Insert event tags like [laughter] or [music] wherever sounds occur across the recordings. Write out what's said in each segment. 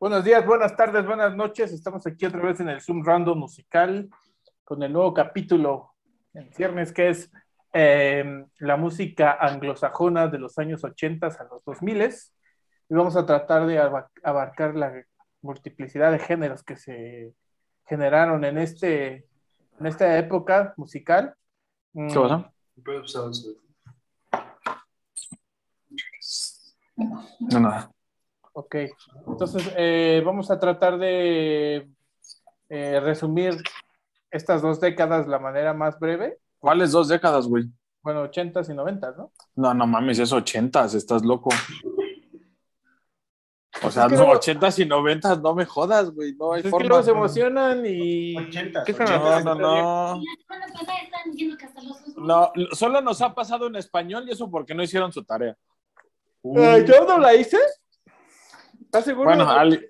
Buenos días, buenas tardes, buenas noches. Estamos aquí otra vez en el Zoom Random Musical con el nuevo capítulo en viernes que es eh, la música anglosajona de los años 80 a los 2000 y vamos a tratar de abarcar la multiplicidad de géneros que se generaron en, este, en esta época musical. ¿Qué pasa? No, nada. Ok, entonces eh, vamos a tratar de eh, resumir estas dos décadas de la manera más breve. ¿Cuáles dos décadas, güey? Bueno, ochentas y noventas, ¿no? No, no mames, es ochentas, estás loco. O sea, no, ochentas y noventas, no me jodas, güey. No hay es forma. que se emocionan y. Ochentas, ¿Qué ochentas. No, no, no. No, solo nos ha pasado en español y eso porque no hicieron su tarea. ¿Yo no la hice? ¿Estás seguro? Bueno, al-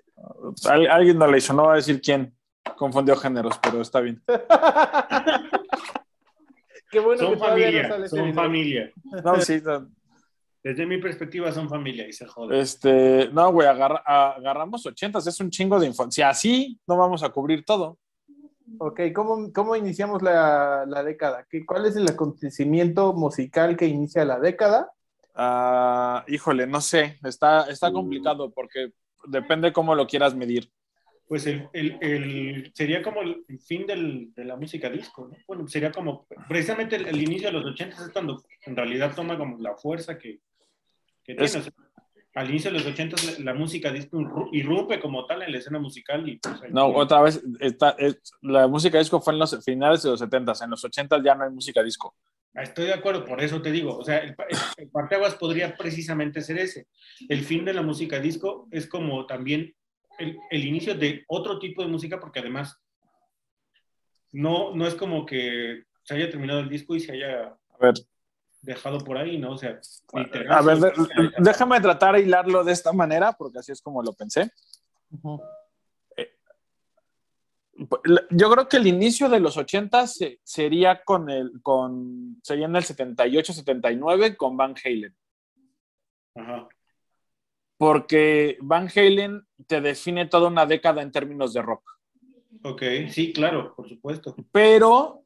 al- alguien no le hizo, no va a decir quién. Confundió géneros, pero está bien. [laughs] Qué bueno que Son todavía no familia, sale ese son familia. No, sí, no. Desde mi perspectiva son familia y se jode. Este, no, güey, agarra- agarramos ochentas, es un chingo de infancia. Así no vamos a cubrir todo. Ok, ¿cómo, cómo iniciamos la, la década? ¿Qué, ¿Cuál es el acontecimiento musical que inicia la década? Ah, híjole, no sé, está, está complicado porque depende cómo lo quieras medir. Pues el, el- el- sería como el fin del- de la música disco, ¿no? Bueno, sería como, precisamente el, el inicio de los 80 es cuando en realidad toma como la fuerza que, que tiene. Es- O sea, al inicio de los 80 la, la música disco irru- irrumpe como tal en la escena musical y pues, ahí- No, otra vez, está, es- la música disco fue en los finales de los 70, en los 80 ya no hay música disco. Estoy de acuerdo, por eso te digo, o sea, el, el, el parteaguas podría precisamente ser ese. El fin de la música disco es como también el, el inicio de otro tipo de música, porque además no, no es como que se haya terminado el disco y se haya A ver, dejado por ahí, ¿no? O sea, literal, a ver, déjame tratar de hilarlo de esta manera porque así es como lo pensé. Yo creo que el inicio de los 80 se- sería con el con sería en el 78 79 con Van Halen, Ajá. porque Van Halen te define toda una década en términos de rock. Ok, sí, claro, por supuesto. pero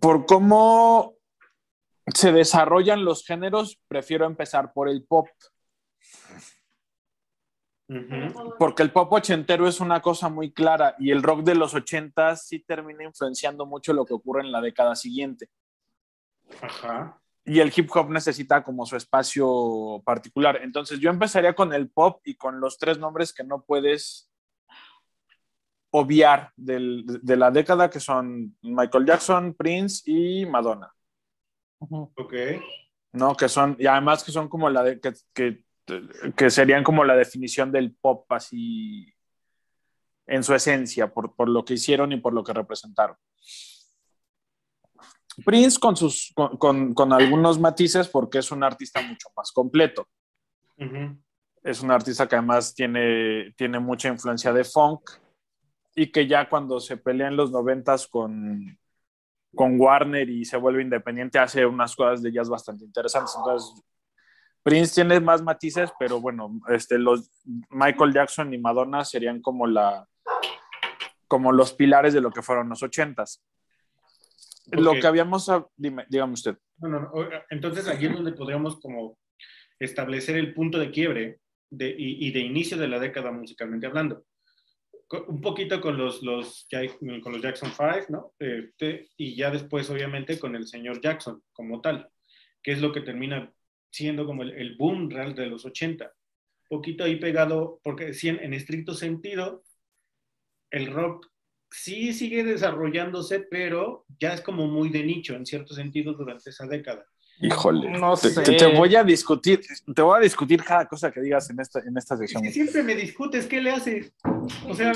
por cómo se desarrollan los géneros, prefiero empezar por el pop, Porque el pop ochentero es una cosa muy clara y el rock de los ochentas sí termina influenciando mucho lo que ocurre en la década siguiente. Ajá. Y el hip hop necesita como su espacio particular. Entonces yo empezaría con el pop y con los tres nombres que no puedes obviar del- de la década, que son Michael Jackson, Prince y Madonna. Ok. ¿no? Que son, y además que son como la de, que, que, que serían como la definición del pop así en su esencia, por, por lo que hicieron y por lo que representaron. Prince con, sus, con, con, con algunos matices porque es un artista mucho más completo. Ujú. Es un artista que además tiene, tiene mucha influencia de funk y que ya cuando se pelea en los noventas con, con Warner y se vuelve independiente hace unas cosas de jazz bastante interesantes. Entonces, Prince tiene más matices, pero bueno, este, los Michael Jackson y Madonna serían como la como los pilares de lo que fueron los ochentas. Lo Ok. que habíamos, hab- dime, dígame usted. No, no, no. O- Entonces aquí es donde podríamos como establecer el punto de quiebre de, y, y de inicio de la década musicalmente hablando. Un poquito con los, los, con los Jackson 5, ¿no? Este, y ya después, obviamente, con el señor Jackson como tal, que es lo que termina siendo como el, el boom real de los 80. Poquito ahí pegado, porque sí, en, en estricto sentido, el rock sí sigue desarrollándose, pero ya es como muy de nicho en cierto sentido durante esa década. Híjole, No te, sé. te- te voy a discutir, te voy a discutir cada cosa que digas en esta, en esta Es sección. que siempre me discutes, ¿qué le haces? O sea,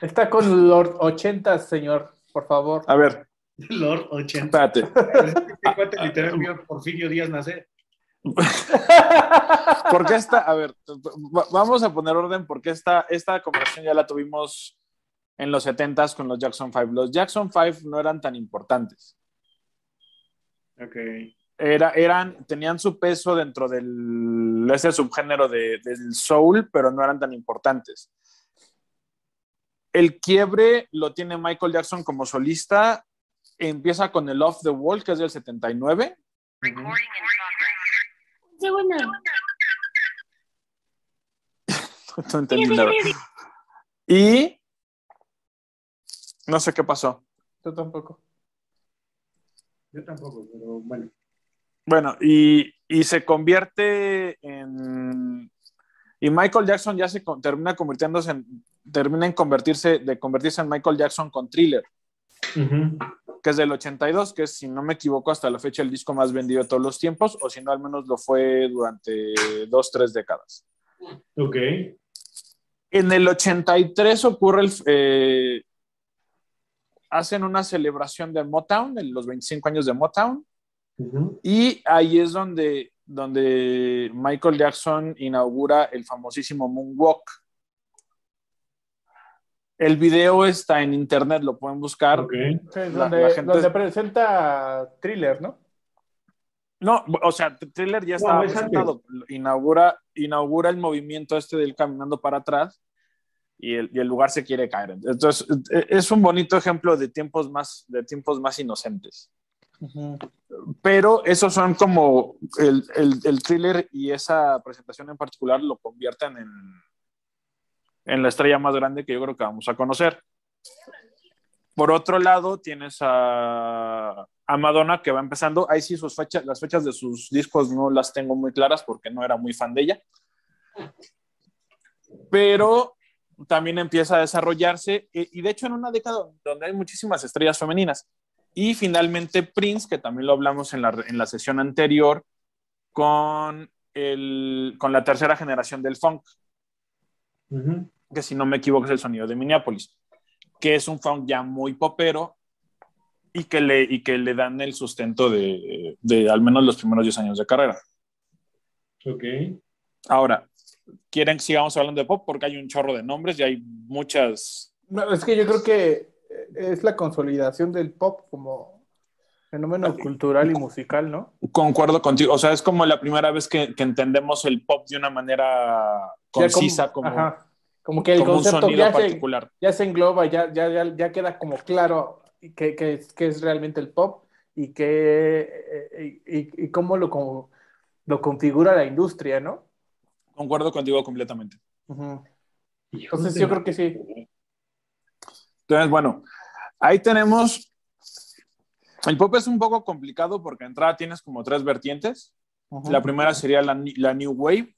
Está con Lord 80, señor, por favor. A ver, [laughs] Lord 80. espérate. Este cuate literal vio Porfirio Díaz nacer. [laughs] Porque esta, a ver, va- vamos a poner orden porque esta, esta conversación ya la tuvimos en los 70s con los Jackson 5. Los Jackson 5 no eran tan importantes. Ok. era, eran, tenían su peso dentro del ese subgénero de, del soul, pero no eran tan importantes. El quiebre lo tiene Michael Jackson como solista. Empieza con el Off the Wall, que es del 79. Segundo. [laughs] no entendí nada. Y no sé qué pasó. Yo tampoco. Yo tampoco, pero bueno. Bueno, y, y se convierte en. Y Michael Jackson ya se con- termina convirtiéndose en. Termina en convertirse, de convertirse en Michael Jackson con Thriller, que es del 82, que es, si no me equivoco, hasta la fecha el disco más vendido de todos los tiempos, o si no, al menos lo fue durante dos, tres décadas. Ok. En el 83 ocurre el. eh, hacen una celebración de Motown, de los 25 años de Motown, y ahí es donde, donde Michael Jackson inaugura el famosísimo Moonwalk. El video está en internet, lo pueden buscar. Ok. Sí, es La- donde, la gente- donde presenta thriller, ¿no? No, o sea, Thriller ya No, estaba es presentado. Inaugura, inaugura el movimiento este del caminando para atrás y el, y el lugar se quiere caer. Entonces, e- es un bonito ejemplo de tiempos más, de tiempos más inocentes. Pero esos son como el, el, el thriller y esa presentación en particular lo convierten en, en la estrella más grande que yo creo que vamos a conocer. Por otro lado, tienes a, a Madonna que va empezando. Ahí sí, sus las fechas de sus discos no las tengo muy claras porque no era muy fan de ella. Pero también empieza a desarrollarse y, y de hecho en una década donde hay muchísimas estrellas femeninas. Y finalmente Prince, que también lo hablamos en la, en la sesión anterior, con, el, con la tercera generación del funk, Ujú. que si no me equivoco es el sonido de Minneapolis, que es un funk ya muy popero y que le, y que le dan el sustento de, de al menos los primeros 10 años de carrera. Ok. Ahora, ¿quieren que sigamos hablando de pop? Porque hay un chorro de nombres y hay muchas... No, es que yo creo que es la consolidación del pop como fenómeno cultural y musical, ¿no? Concuerdo contigo, o sea, es como la primera vez que, que entendemos el pop de una manera concisa, como, ajá, como que el como un concepto sonido ya se, particular. ya se engloba, ya, ya, ya, ya queda como claro qué que es, qué es realmente el pop y, qué, y, y- y cómo lo, como, lo configura la industria, ¿no? Concuerdo contigo completamente. Entonces yo creo que sí. Entonces, bueno, ahí tenemos. El pop es un poco complicado porque entrada tienes como tres vertientes. La primera sería la, la New Wave,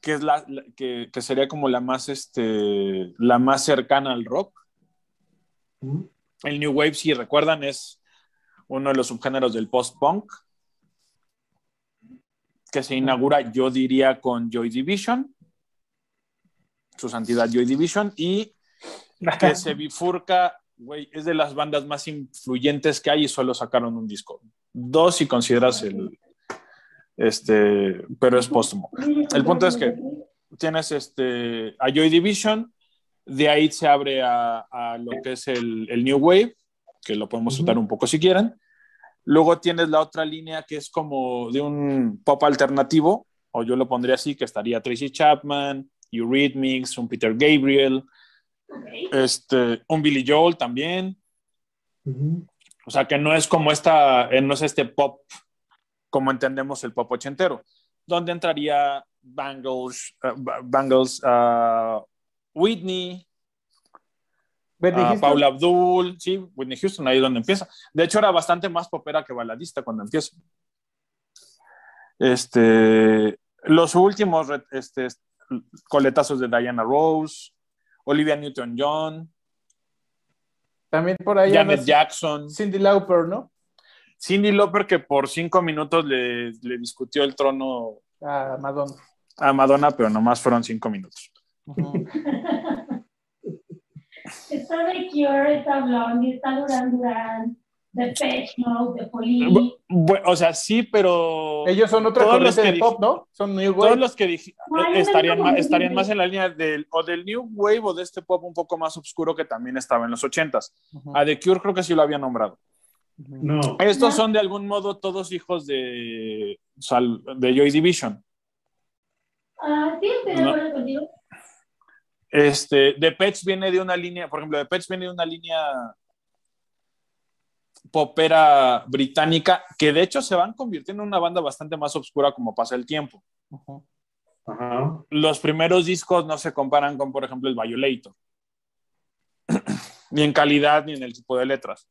que, es la, la- que, que sería como la más, este, la más cercana al rock. El New Wave, si recuerdan, es uno de los subgéneros del post-punk, que se inaugura, yo diría, con Joy Division, su santidad Joy Division, y [laughs] que se bifurca, güey, es de las bandas más influyentes que hay y solo sacaron un disco. Dos si consideras el, este, pero es póstumo. El punto es que tienes este, a Joy Division, de ahí se abre a, a lo que es el, el New Wave, que lo podemos tratar un poco si quieren. Luego tienes la otra línea que es como de un pop alternativo, o yo lo pondría así, que estaría Tracy Chapman, Eurythmics, un Peter Gabriel, este, un Billy Joel también. O sea, que no es como esta, eh, no es este pop como entendemos el pop ochentero, donde entraría Bangles, eh, Ba- Bangles, ah, Whitney, Whitney ah. Paula Abdul, sí, Whitney Houston, ahí es donde empieza. De hecho, era bastante más popera que baladista cuando empieza. Este, los últimos este, coletazos de Diana Rose, Olivia Newton-John, También por ahí Janet Jackson. Cindy Lauper, ¿no? Cindy Lauper que por cinco minutos le, le discutió el trono A Madonna. a Madonna, pero nomás fueron cinco minutos. Ujú. [laughs] Está de Cure, está Blondie, está Duran Duran, de Pet Mode, de Police. O sea, sí, pero Ellos son otra Todos los que dije- pop, ¿no? Son New todos Wave. los que dije No, no estarían, más, estarían más en la línea del o del New Wave o de este pop un poco más oscuro que también estaba en los ochentas. Ujú. A The Cure creo que sí lo había nombrado. No. Estos No. son de algún modo todos hijos de, Sal- de Joy Division. Ah, sí, estoy de No. acuerdo contigo. Este, The Pets viene de una línea, por ejemplo, The Pets viene de una línea popera británica que de hecho se van convirtiendo en una banda bastante más oscura como pasa el tiempo. Los primeros discos no se comparan con, por ejemplo, el Violator. ni en calidad ni en el tipo de letras.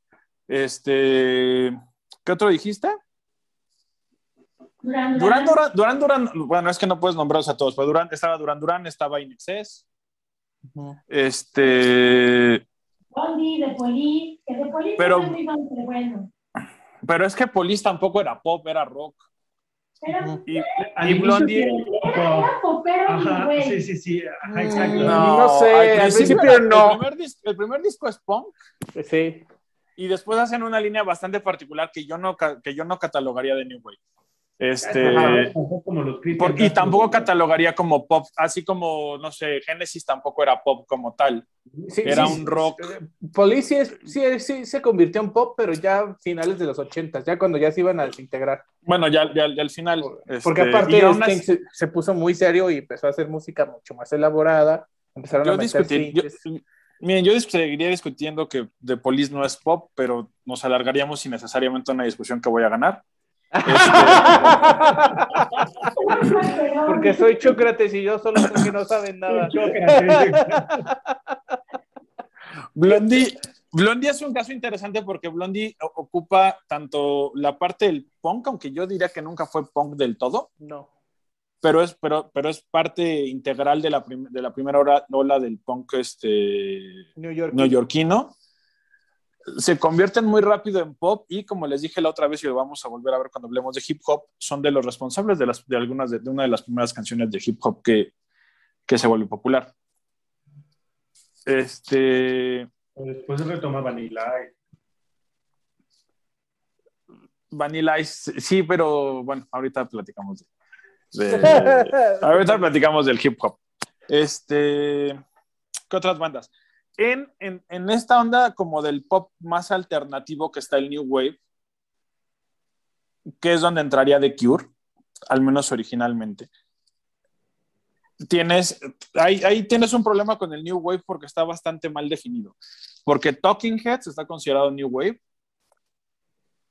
Este, ¿qué otro dijiste? Durán, Durán, Durán, Durán, Durán, bueno, es que no puedes nombrarlos a todos, pero Durán, estaba Durán, Durán, estaba Inexcess, Ujú. este, Bondi, de Police, que de Police Pero- no muy pero bueno. pero es que Police tampoco era pop, era rock. Pero. Y, y Blondie, sí, era popero, Ajá, güey. sí, sí, sí. Ajá, Mm, exacto. no. No sé, al principio era- no. El primer, dis- el primer disco es punk Sí. y después hacen una línea bastante particular que yo no, que yo no catalogaría de New Wave. Este, Ajá, como los Christian por- y tampoco catalogaría como pop, así como, no sé, Genesis tampoco era pop como tal. Sí, Era sí, un rock. Police sí, sí, se convirtió en pop, pero ya finales de los ochentas, ya cuando ya se iban a desintegrar. Bueno, ya, ya- ya al final. Porque este, aparte así- se, se puso muy serio y empezó a hacer música mucho más elaborada. Empezaron a yo, meter discutir- yo- miren, yo seguiría discutiendo que The Police no es pop, pero nos alargaríamos innecesariamente una discusión que voy a ganar. Porque soy Chócrates y yo solo sé que no saben nada. Blondie, Blondie es un caso interesante porque Blondie ocupa tanto la parte del punk, aunque yo diría que nunca fue punk del todo, No. pero es, pero, pero es parte integral de la, prim- de la primera ola del punk este, New York. neoyorquino. Se convierten muy rápido en pop y como les dije la otra vez y lo vamos a volver a ver cuando hablemos de hip hop, son de los responsables de, las, de algunas de, de una de las primeras canciones de hip hop que, que se volvió popular. Este, Después retoma Vanilla Ice. Vanilla Ice, sí, pero bueno, ahorita platicamos de, de- [laughs] ahorita platicamos del hip hop. Este, ¿qué otras bandas? En, en, en esta onda como del pop más alternativo que está el New Wave, que es donde entraría The Cure, al menos originalmente. Tienes, ahí, ahí tienes un problema con el New Wave porque está bastante mal definido. Porque Talking Heads está considerado New Wave,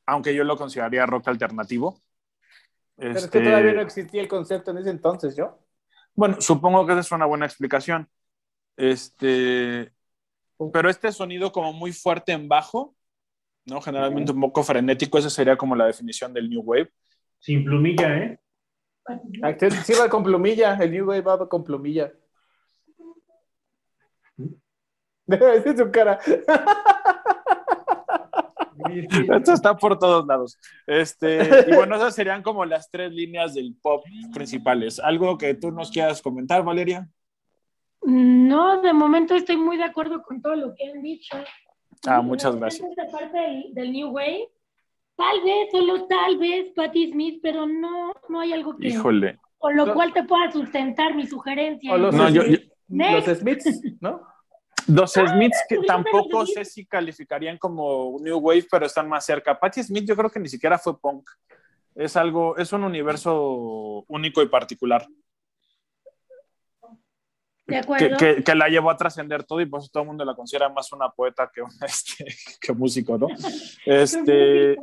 aunque yo lo consideraría rock alternativo. Pero es Este, que todavía no existía el concepto en ese entonces, ¿yo? Bueno, supongo que esa es una buena explicación. Este, pero este sonido como muy fuerte en bajo, ¿no? Generalmente un poco frenético, esa sería como la definición del New Wave. Sin plumilla, ¿eh? Ah, Sí va con plumilla, el New Wave va con plumilla. Esa es su cara. Esto está por todos lados. Este, y bueno, esas serían como las tres líneas del pop principales. ¿Algo que tú nos quieras comentar, Valeria? No, de momento estoy muy de acuerdo con todo lo que han dicho. Ah, muchas gracias. Esta parte del, del New Wave, tal vez, solo tal vez, Patti Smith, pero no, no hay algo que, Híjole. con lo No. cual te pueda sustentar mi sugerencia. O los, No, yo- yo- Smiths, los Smiths, ¿no? Los Smiths que tampoco sé si calificarían como New Wave, pero están más cerca. Patti Smith yo creo que ni siquiera fue punk. Es algo, es un universo único y particular ¿De que, acuerdo? que- que la llevó a trascender todo y por eso todo el mundo la considera más una poeta que, un, [laughs] este, que músico, ¿no? [laughs] Este,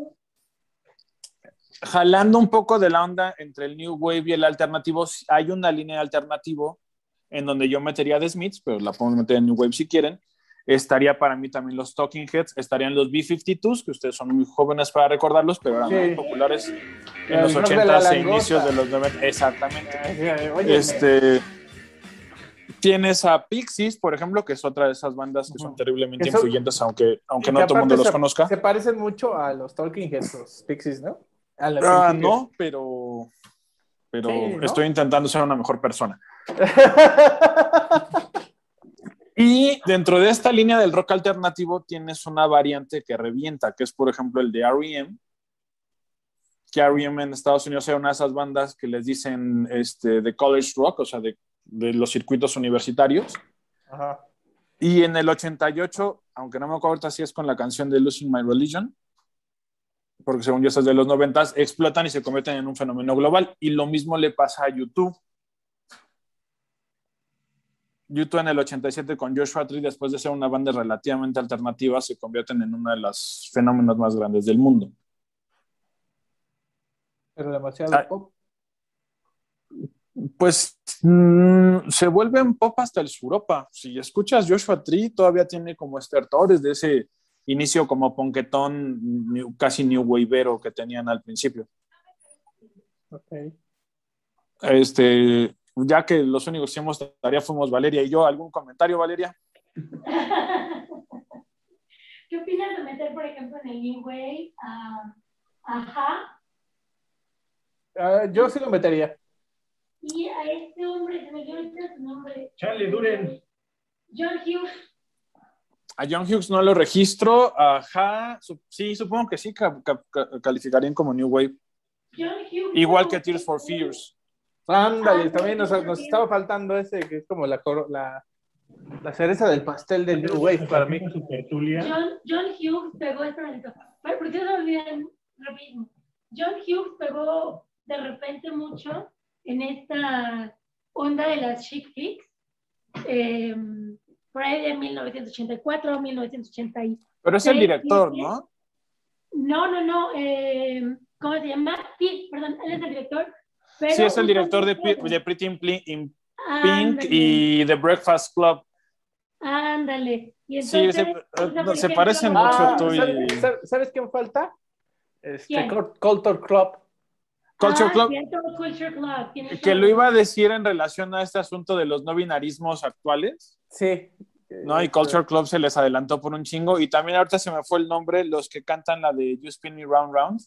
jalando un poco de la onda entre el New Wave y el alternativo, hay una línea de alternativo en donde yo metería The Smiths, pero la podemos meter en New Wave si quieren. Estaría para mí también los Talking Heads, estarían los B-52s, que ustedes son muy jóvenes para recordarlos, pero eran Sí. muy populares en El los rock de la 80s e inicios de los 90. Exactamente. Ay, óyeme. Este, tienes a Pixies, por ejemplo, que es otra de esas bandas que son Ujú. terriblemente son- influyentes, aunque, aunque no todo el mundo los se- conozca. Se parecen mucho a los Talking Heads, Pixies, ¿no? A Ah, no, pero, pero Sí, ¿no? estoy intentando ser una mejor persona. [laughs] Y dentro de esta línea del rock alternativo tienes una variante que revienta, que es por ejemplo el de R.E.M., que R.E.M. en Estados Unidos era una de esas bandas que les dicen este, de college rock, o sea, de, de los circuitos universitarios. Ajá. Y en el 88, aunque no me acuerdo si es con la canción de Losing My Religion, porque según yo estas de los noventas, explotan y se convierten en un fenómeno global. Y lo mismo le pasa a YouTube. YouTube en el 87 con Joshua Tree, después de ser una banda relativamente alternativa, se convierten en uno de los fenómenos más grandes del mundo. Pero demasiado Ah. pop. Pues mm, se vuelven pop hasta el Suropa. Si escuchas Joshua Tree, todavía tiene como estertores de ese inicio como ponquetón, new- casi new waveero que tenían al principio. Ok. Este, ya que los únicos que hicimos tarea fuimos Valeria y yo, ¿algún comentario, Valeria? [laughs] ¿Qué opinas de meter, por ejemplo, en el New Wave a Ajá Ah, yo sí lo metería. Y a este hombre, se me dio ahorita su nombre, Chale, duren. John Hughes? A John Hughes no lo registro. Ajá, sí, supongo que sí ca- ca- ca- calificarían como New Wave. John Hughes. Igual que Tears for Fears. Ándale, Ah, también nos, estaba faltando ese que es como la, la, la cereza del pastel del New Wave para mí. John, John Hughes pegó este momento. Pero ¿por qué se rapidísimo? John Hughes pegó de repente mucho en esta onda de las chick flicks. eh, por ahí de 1984, 1980. y- Pero es el director. ¿no? No, no, no. eh, ¿Cómo se llama? Sí, perdón, él es el director. pero Sí, es el director de, Pretty in Pink Ándale, y The Breakfast Club. Ándale. Sí, no, por se parecen mucho Ah, tú y- ¿sabes, sabes- quién falta? Este, ¿Quién? Cul- Culture Club. Culture ah, Club. Culture Club. Que razón. lo iba a decir en relación a este asunto de los no binarismos actuales, Sí. ¿no? Y Culture Club se les adelantó por un chingo. Y también ahorita se me fue el nombre, los que cantan la de You Spin Me Round Round,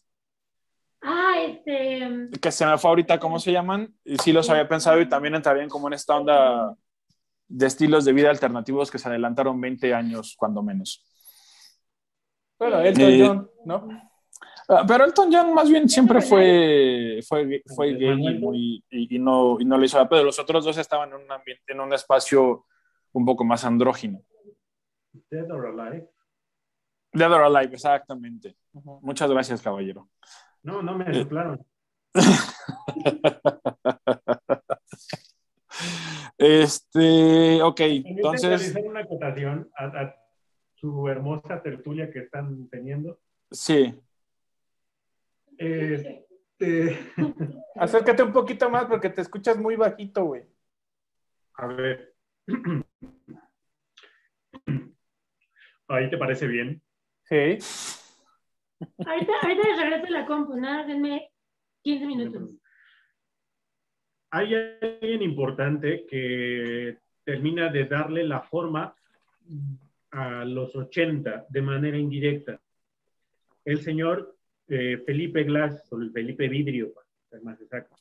Ah, este. que se me fue ahorita, ¿cómo se llaman? Y sí los había pensado y también entrarían como en esta onda de estilos de vida alternativos que se adelantaron 20 años, cuando menos. Bueno, Elton Eh, John, ¿no? Ah, Pero Elton John más bien siempre fue, fue, fue gay y, muy, y, y no, y no lo hizo a pedo. Los otros dos estaban en un ambiente, en un espacio un poco más andrógino. Dead or Alive. Dead or Alive, exactamente. Muchas gracias, caballero. No, no me soplaron. [laughs] Este, ok, entonces, realizar una acotación a, a su hermosa tertulia que están teniendo. sí. Este, [laughs] Acércate un poquito más porque te escuchas muy bajito, güey. a ver. ¿Ahí te parece bien? Sí. Ahorita, ahorita les regreso la compu, nada, denme 15 minutos. Hay alguien importante que termina de darle la forma a los 80 de manera indirecta. El señor eh, Felipe Glass, o el Felipe Vidrio, para ser más exacto.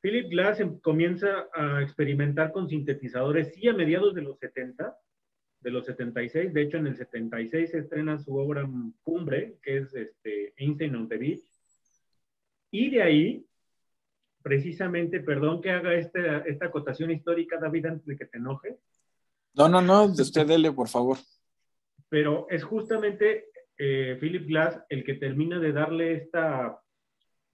Philip Glass em- comienza a experimentar con sintetizadores, sí, a mediados de los 70, de los 76. De hecho, en el 76 se estrena su obra cumbre, que es este, Einstein on the Beach. Y de ahí, precisamente, perdón que haga esta, esta acotación histórica, David, antes de que te enojes, No, no, no, usted dele, por favor. pero es justamente eh, Philip Glass el que termina de darle esta,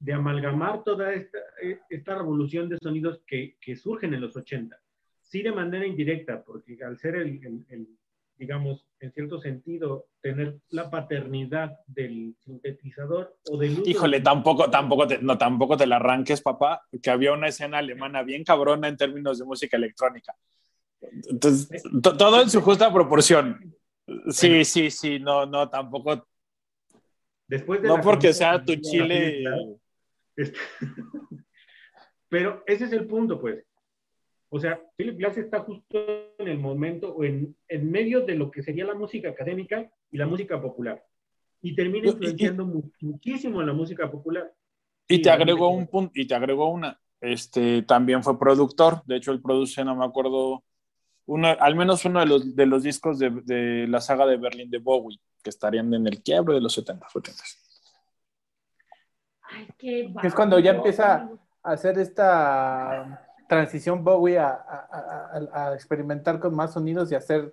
de amalgamar toda esta, eh, esta revolución de sonidos que, que surgen en los 80. Sí de manera indirecta, porque al ser el, el- el, digamos, en cierto sentido, tener la paternidad del sintetizador o del uso Híjole, tampoco, tampoco te, no, tampoco te la arranques, papá, que había una escena alemana bien cabrona en términos de música electrónica. Entonces, to- todo en su justa proporción. Sí, sí, sí, no, no, tampoco, Después de no porque sea tu chile. Este- [laughs] Pero ese es el punto, pues. O sea, Philip Glass está justo en el momento o en, en medio de lo que sería la música académica y la música popular. Y termina Y- y- influenciando mu- muchísimo en la música popular. Y te agregó un punto, y te agregó una. Este también fue productor. De hecho, él produce, no me acuerdo, uno, al menos uno de los, de los discos de, de la saga de Berlín de Bowie, que estarían en el quiebre de los 70, 80. Ay, qué Que es cuando ya empieza a hacer esta transición Bowie a, a- a- a- experimentar con más sonidos y hacer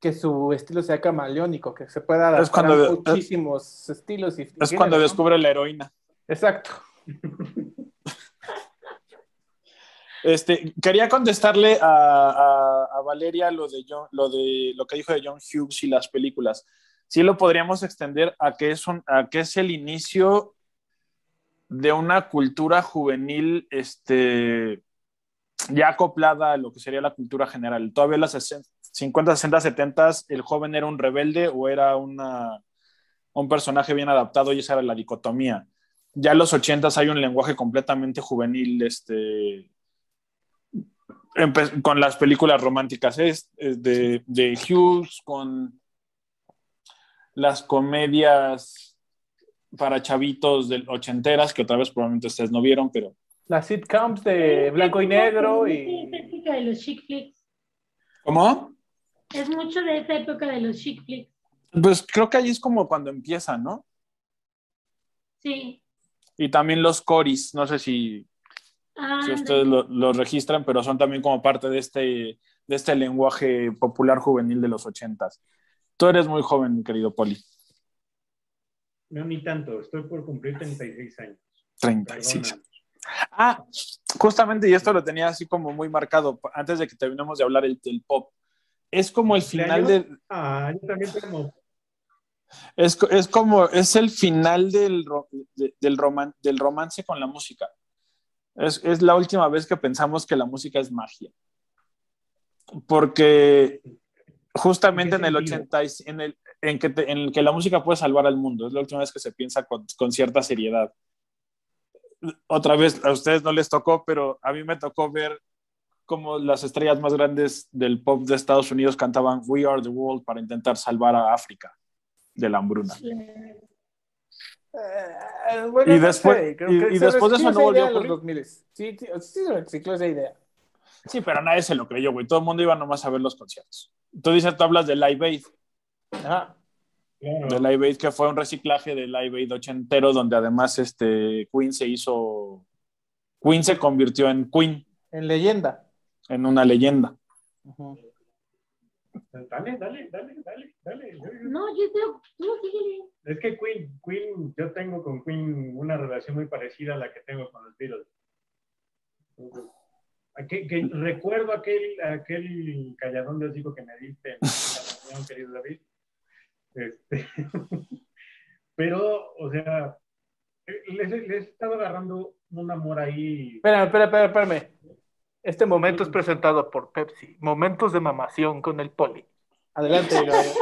que su estilo sea camaleónico, que se pueda adaptar Es cuando- a muchísimos estilos. Y, y Es cuando ¿no? descubre la heroína. Exacto. [laughs] Este, quería contestarle a, Valeria lo de, John- lo de lo que dijo de John Hughes y las películas. Sí lo podríamos extender a que es, a que es el inicio de una cultura juvenil este, ya acoplada a lo que sería la cultura general. Todavía en las 60 50, 60, 70 el joven era un rebelde o era una, un personaje bien adaptado y esa era la dicotomía. Ya en los 80 hay un lenguaje completamente juvenil este, con las películas románticas es, es de, de Hughes, con las comedias para chavitos del ochenteras, que otra vez probablemente ustedes no vieron, pero Las sitcoms de blanco y negro Es y... esa época de los chick flicks. ¿cómo? Es mucho de esa época de los chick flicks. Pues creo que ahí es como cuando empieza, ¿no? Sí. Y también los coris, no sé si, Ah, si ustedes lo, lo registran, pero son también como parte de este, de este lenguaje popular juvenil de los ochentas. Tú eres muy joven, querido Poli. No, ni tanto. Estoy por cumplir 36 años. 36. Perdona. Ah, justamente, y esto lo tenía así como muy marcado antes de que terminemos de hablar el, del pop. Es como el final de. Ah, yo también tengo. Es, es como. Es el final del, del, roman- del romance con la música. Es, es la última vez que pensamos que la música es magia. Porque justamente en ¿En qué el sentido? 80, y- en el, en, que te- en el que la música puede salvar al mundo. Es la última vez que se piensa con, con cierta seriedad. Otra vez, a ustedes no les tocó, pero a mí me tocó ver cómo las estrellas más grandes del pop de Estados Unidos cantaban We Are the World para intentar salvar a África de la hambruna. Eh, bueno, Y no después- sé, creo y- que y se después de eso no volvió a los ocurrir. 2000. Sí, sí, sí se recicló esa idea. Sí, pero nadie se lo creyó, güey. Todo el mundo iba nomás a ver los conciertos. Tú dices, tú hablas de Live Aid, Ajá. Claro. de Live Aid, que fue un reciclaje de Live Aid ochentero, donde además este, Queen se hizo. Queen se convirtió en Queen, En leyenda. en una leyenda. Ujú. Dale, dale, dale, dale, dale. No, yo estoy. No, síguele. Es que Queen, Queen, yo tengo con Queen una relación muy parecida a la que tengo con los Beatles. Entonces, que recuerdo aquel, aquel calladón de hocico que me diste en la reunión, querido David. Este, [laughs] pero, o sea, les, les he estado agarrando un amor ahí. Espérame, espérame, espérame, espérame. Este momento es presentado por Pepsi. Momentos de mamación con el poli. Adelante, Gabriel.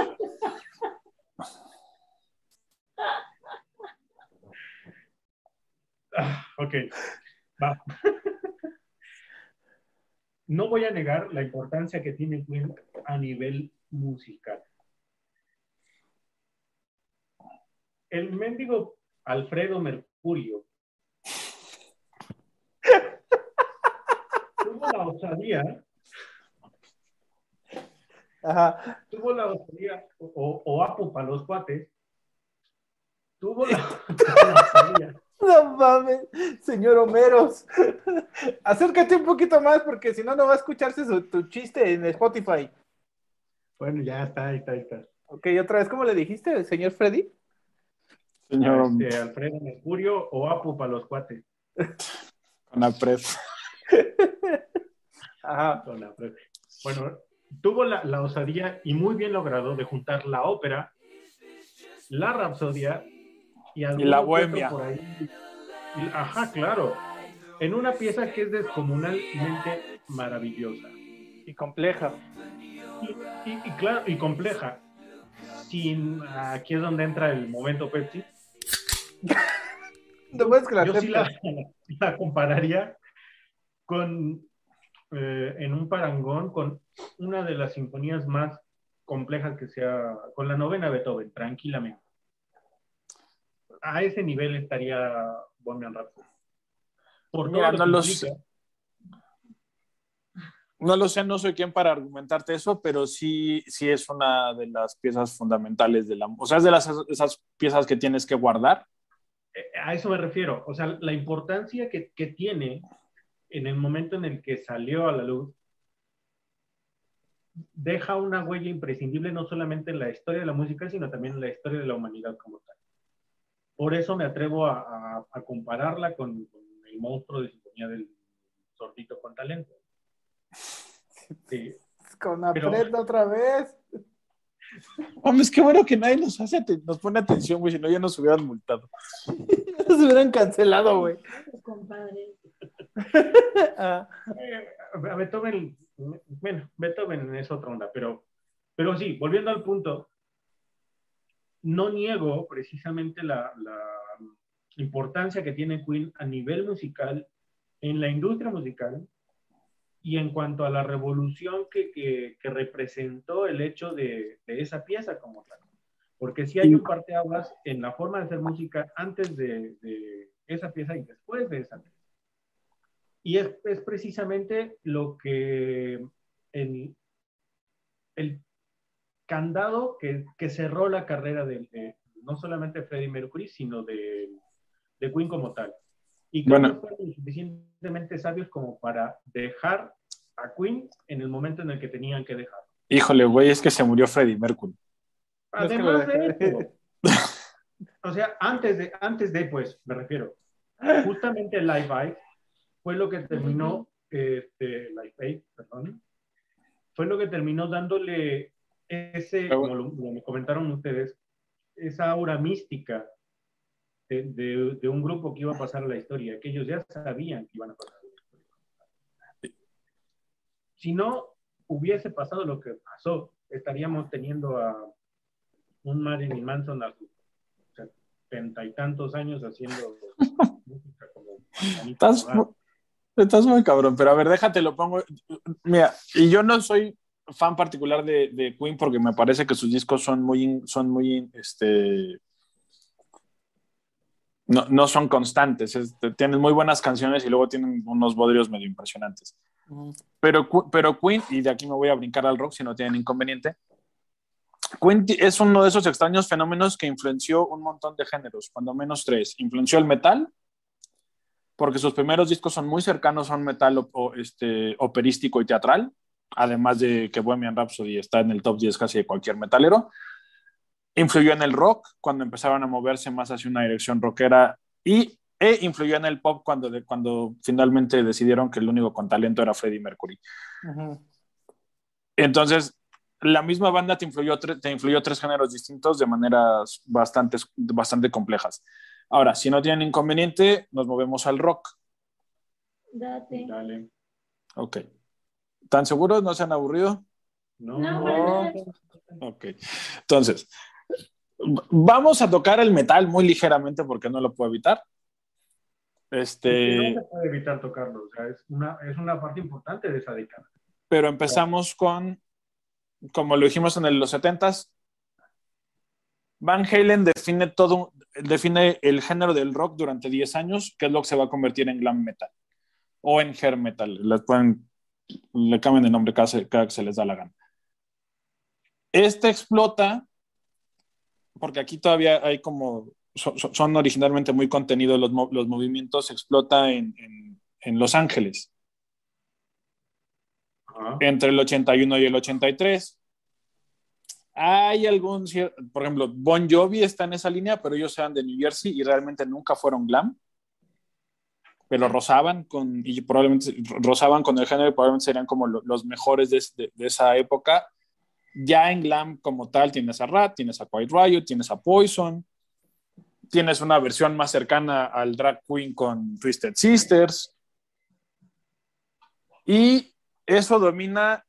Ah, ok, va. No voy a negar la importancia que tiene Queen a nivel musical. El mendigo Alfredo Mercurio tuvo la osadía, Ajá. tuvo la osadía, o, o Apu para los cuates, tuvo la, la [laughs] osadía No mames, señor Homeros. Acércate un poquito más porque si no, no va a escucharse su- tu chiste en Spotify. Bueno, ya está, ahí está, ahí está. Ok, otra vez, ¿cómo le dijiste, señor Freddy? Señor Este, Alfredo Mercurio o Apu para los cuates. Con la [laughs] Bueno, tuvo la, la osadía y muy bien logrado de juntar la ópera, la rapsodia y, algún la bohemia. por ahí. Y- Ajá, claro. En una pieza que es descomunalmente maravillosa. Y compleja. Y, y- y claro, y compleja. Sin, aquí es donde entra el momento Pepsi. [laughs] No puedes que la Yo sí la, [laughs] la compararía con, eh, en un parangón, con una de las sinfonías más complejas que sea, con la novena Beethoven, tranquilamente. A ese nivel estaría Bohemian Rhapsody. Por Mira, no lo los-. No lo sé, no soy quien para argumentarte eso, pero sí, sí es una de las piezas fundamentales de la... O sea, es de las, esas piezas que tienes que guardar. Eh, A eso me refiero. O sea, la importancia que, que tiene en el momento en el que salió a la luz deja una huella imprescindible no solamente en la historia de la música, sino también en la historia de la humanidad como tal. Por eso me atrevo a, a, compararla con, con, el monstruo de sinfonía del sordito con talento. [laughs] Sí. Con aprenda otra vez. Hombre, es que bueno que nadie nos hace, nos pone atención, güey, si no ya nos hubieran multado. [laughs] nos hubieran cancelado, güey. Compadre. [laughs] ah. a Beethoven, bueno, Beethoven es otra onda, pero, pero sí, volviendo al punto, no niego precisamente la, importancia que tiene Queen a nivel musical, en la industria musical, y en cuanto a la revolución que, que, que representó el hecho de, de, esa pieza como tal. Porque si hay un parteaguas en la forma de hacer música antes de, de, esa pieza y después de esa pieza. Y es, es precisamente lo que el, el candado que, que, cerró la carrera de, de, no solamente Freddie Mercury, sino de, de Queen como tal. Y creo bueno. que fueron suficientemente sabios como para dejar a Queen en el momento en el que tenían que dejar. Híjole, güey, es que se murió Freddie Mercury. Además de eso, o sea, antes de, antes de, pues, me refiero, justamente Live Aid fue lo que terminó, este, Live Aid, perdón, fue lo que terminó dándole ese, como lo, lo comentaron ustedes, esa aura mística de, de, de, un grupo que iba a pasar a la historia, que ellos ya sabían que iban a pasar a la historia. Si no hubiese pasado lo que pasó, estaríamos teniendo a un Marilyn Manson a sus setenta y tantos años haciendo [laughs] música como... Estás, estás muy cabrón, pero a ver, déjate, lo pongo. Mira, y yo no soy fan particular de, de, Queen porque me parece que sus discos son muy, son muy, este, no, no son constantes, es, tienen muy buenas canciones y luego tienen unos bodrios medio impresionantes. Uh -huh. pero, pero Queen, y de aquí me voy a brincar al rock si no tienen inconveniente, Queen es uno de esos extraños fenómenos que influenció un montón de géneros, cuando menos tres. Influenció el metal, porque sus primeros discos son muy cercanos a un metal o, o, este, operístico y teatral, además de que Bohemian Rhapsody está en el top 10 casi de cualquier metalero. Influyó en el rock cuando empezaron a moverse más hacia una dirección rockera y e influyó en el pop cuando, de, cuando finalmente decidieron que el único con talento era Freddie Mercury. Uh -huh. Entonces, la misma banda te influyó, te influyó tres géneros distintos de maneras bastante, bastante complejas. Ahora, si no tienen inconveniente, nos movemos al rock. Date. Dale. Ok. ¿Tan seguros? ¿No se han aburrido? No. No, Ok. Entonces, vamos a tocar el metal muy ligeramente porque no lo puedo evitar. Este... No se puede evitar tocarlo, o sea, es una, es una parte importante de esa década. Pero empezamos con, como lo dijimos en el, los 70s, Van Halen define todo, define el género del rock durante 10 años, que es lo que se va a convertir en glam metal o en hair metal. Le pueden, le cambian de nombre cada, cada que se les da la gana. Este explota, porque aquí todavía hay como, son, son originalmente muy contenidos los, los movimientos, explota en, en, en Los Ángeles. Entre el 81 y el 83 hay algún, por ejemplo, Bon Jovi está en esa línea, pero ellos eran de New Jersey y realmente nunca fueron glam. Pero rozaban con, y probablemente rozaban con el género y probablemente serían como los mejores de, de, esa época. Ya en glam como tal tienes a Rat, tienes a Quiet Riot, tienes a Poison, tienes una versión más cercana al drag queen con Twisted Sisters. Y eso domina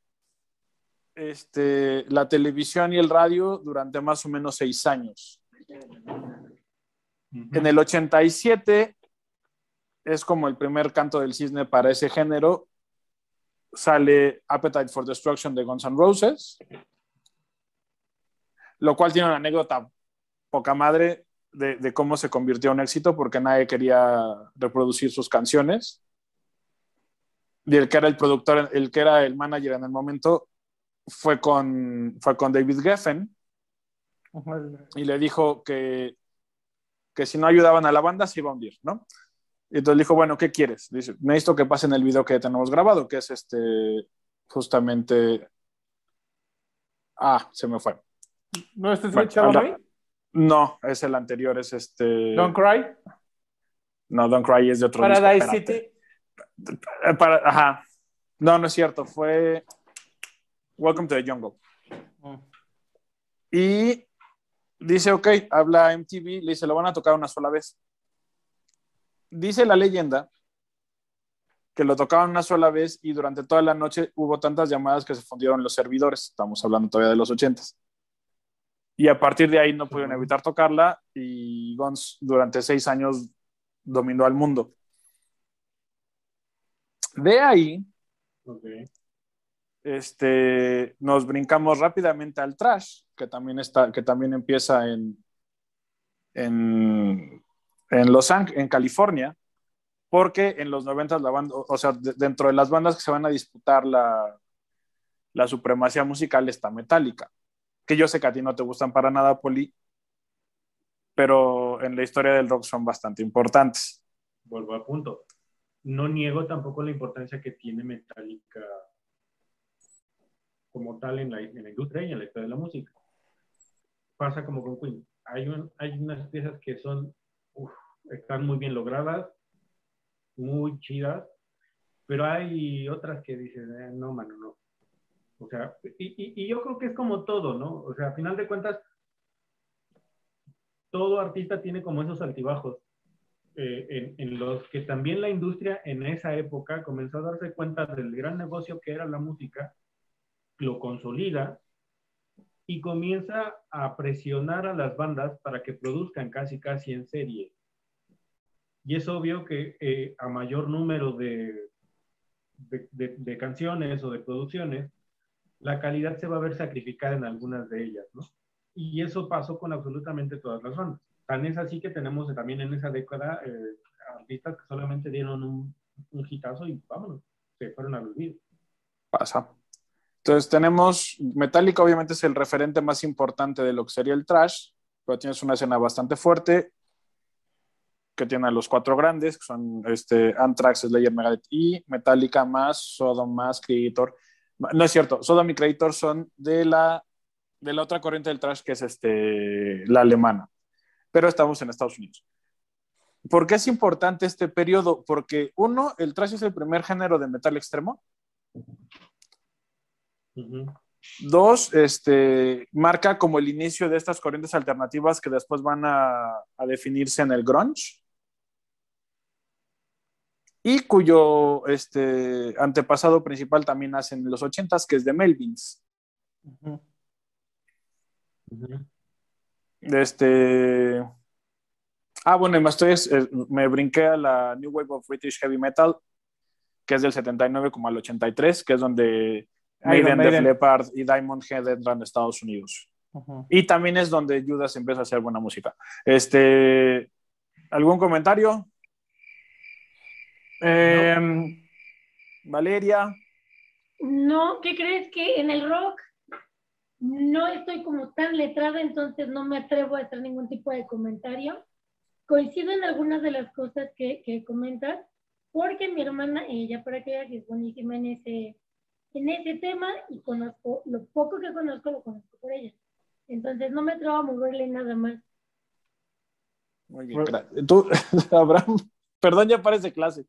este, la televisión y el radio durante más o menos seis años. Uh -huh. En el 87 es como el primer canto del cisne para ese género. Sale Appetite for Destruction de Guns N' Roses, lo cual tiene una anécdota poca madre de, de cómo se convirtió en éxito porque nadie quería reproducir sus canciones. Y el que era el productor, el que era el manager en el momento, fue con, fue con David Geffen y le dijo que, que si no ayudaban a la banda se iba a hundir, ¿no? Y entonces dijo, bueno, ¿qué quieres? Dice, necesito que pasen el video que tenemos grabado, que es este, justamente Ah, se me fue. ¿No este es Bueno, habla- No, es el anterior, es este. Don't Cry. No, Don't Cry es de otro Paradise. City. Eh, para- ajá. No, no es cierto. Fue Welcome to the Jungle. Mm. Y dice, ok, habla MTV, le dice, lo van a tocar una sola vez. Dice la leyenda que lo tocaban una sola vez y durante toda la noche hubo tantas llamadas que se fundieron los servidores. Estamos hablando todavía de los ochentas. Y a partir de ahí no pudieron evitar tocarla y Guns durante seis años dominó al mundo. De ahí Ok. Este, nos brincamos rápidamente al trash, que también, está, que también empieza en, en, en Los Ángeles, en California, porque en los 90 la banda, o sea, de- dentro de las bandas que se van a disputar la, la supremacía musical está Metallica, que yo sé que a ti no te gustan para nada, Poli, pero en la historia del rock son bastante importantes. Vuelvo al punto. No niego tampoco la importancia que tiene Metallica como tal en la, en la industria y en la historia de la música. Pasa como con Queen. Hay, un- hay unas piezas que son, uf, están muy bien logradas, muy chidas, pero hay otras que dices, "Eh, no, mano, no. O sea, y, y- y yo creo que es como todo, ¿no? O sea, a final de cuentas, todo artista tiene como esos altibajos eh, en, en los que también la industria en esa época comenzó a darse cuenta del gran negocio que era la música, lo consolida y comienza a presionar a las bandas para que produzcan casi casi en serie. Y es obvio que eh, a mayor número de, de, de- de canciones o de producciones, la calidad se va a ver sacrificada en algunas de ellas, ¿no? Y eso pasó con absolutamente todas las bandas. Tan es así que tenemos también en esa década eh, artistas que solamente dieron un, un hitazo y vámonos, se fueron al olvido. pasa. Entonces tenemos, Metallica obviamente es el referente más importante de lo que sería el trash, pero tienes una escena bastante fuerte que tiene a los cuatro grandes, que son este, Anthrax, Slayer, Megadeth y Metallica más Sodom más Creator. No es cierto, Sodom y Creator son de la, de la otra corriente del trash que es este, la alemana, pero estamos en Estados Unidos. ¿Por qué es importante este periodo? Porque uno, el trash es el primer género de metal extremo, Dos, este, marca como el inicio de estas corrientes alternativas que después van a, a definirse en el grunge. Y cuyo este, antepasado principal también nace en los ochentas, que es de Melvins. Este... Ah, bueno, me, estoy, eh, me brinqué a la New Wave of British Heavy Metal, que es del 79 como al 83, que es donde Iron Maiden, Def Maiden. Leppard y Diamond Head entran a Estados Unidos. Y también es donde Judas empieza a hacer buena música. Este, ¿Algún comentario? Em, Valeria. No, ¿qué crees que en el rock no estoy como tan letrada, entonces no me atrevo a hacer ningún tipo de comentario? Coincido en algunas de las cosas que, que comentas, porque mi hermana, ella para que veas, es buenísima en ese, en ese tema y conozco, lo poco que conozco lo conozco por ella. Entonces no me atrevo a moverle nada más. Muy bien, Tú, [laughs] Abraham, perdón, ya parece clase.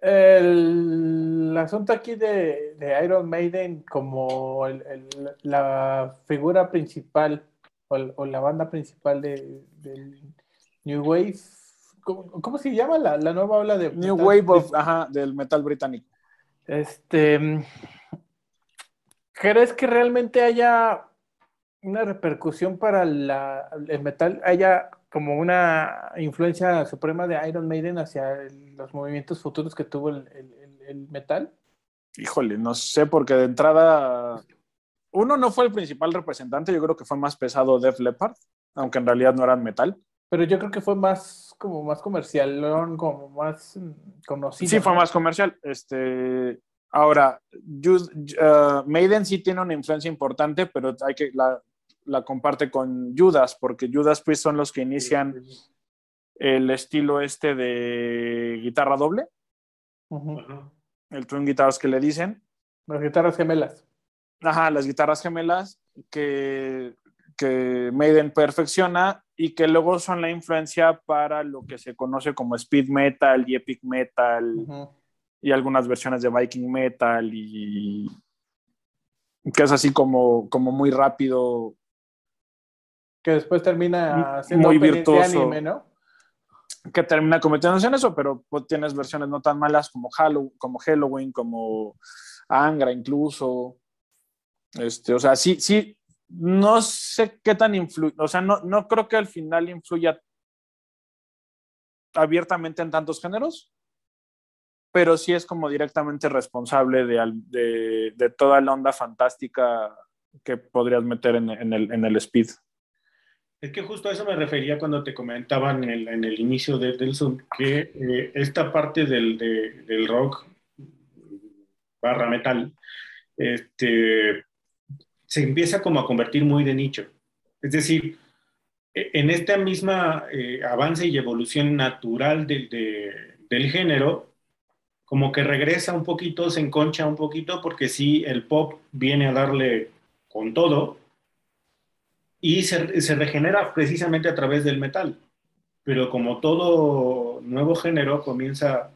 el, asunto aquí de, de Iron Maiden como el- el- la figura principal o, el- o la banda principal de, del New Wave, ¿cómo, cómo se llama la, la nueva ola de New metal? Wave of, ajá, del metal británico. Este, ¿crees que realmente haya una repercusión para el metal, haya como una influencia suprema de Iron Maiden hacia los movimientos futuros que tuvo el, el- el- el metal? Híjole, no sé, porque de entrada, uno no fue el principal representante, yo creo que fue más pesado Def Leppard, aunque en realidad no eran metal. Pero yo creo que fue más como más comercial, ¿no? como más mm, conocido. Sí, fue más comercial. Este, ahora, Jud- uh, Maiden sí tiene una influencia importante, pero hay que la, la comparte con Judas, porque Judas Priest son los que inician el estilo este de guitarra doble, el twin guitars que le dicen. Las guitarras gemelas. Ajá, las guitarras gemelas que, que Maiden perfecciona y que luego son la influencia para lo que se conoce como speed metal y epic metal Ujú. y algunas versiones de Viking metal y que es así como, como muy rápido. Que después termina siendo Muy opening de virtuoso. anime, ¿no? que termina convirtiéndose en eso, pero pues, tienes versiones no tan malas como, Hallow- como Halloween, como Angra incluso. Este, o sea, sí, sí, no sé qué tan influye, o sea, no, no creo que al final influya abiertamente en tantos géneros, pero sí es como directamente responsable de, de, de toda la onda fantástica que podrías meter en, en el, en el speed. Es que justo a eso me refería cuando te comentaban en el, en el inicio de- del Zoom, que eh, esta parte del, de- del rock barra metal este, se empieza como a convertir muy de nicho. Es decir, e- en esta misma eh, avance y evolución natural de- del género, como que regresa un poquito, se enconcha un poquito, porque sí, el pop viene a darle con todo, y se, se regenera precisamente a través del metal. Pero como todo nuevo género, comienza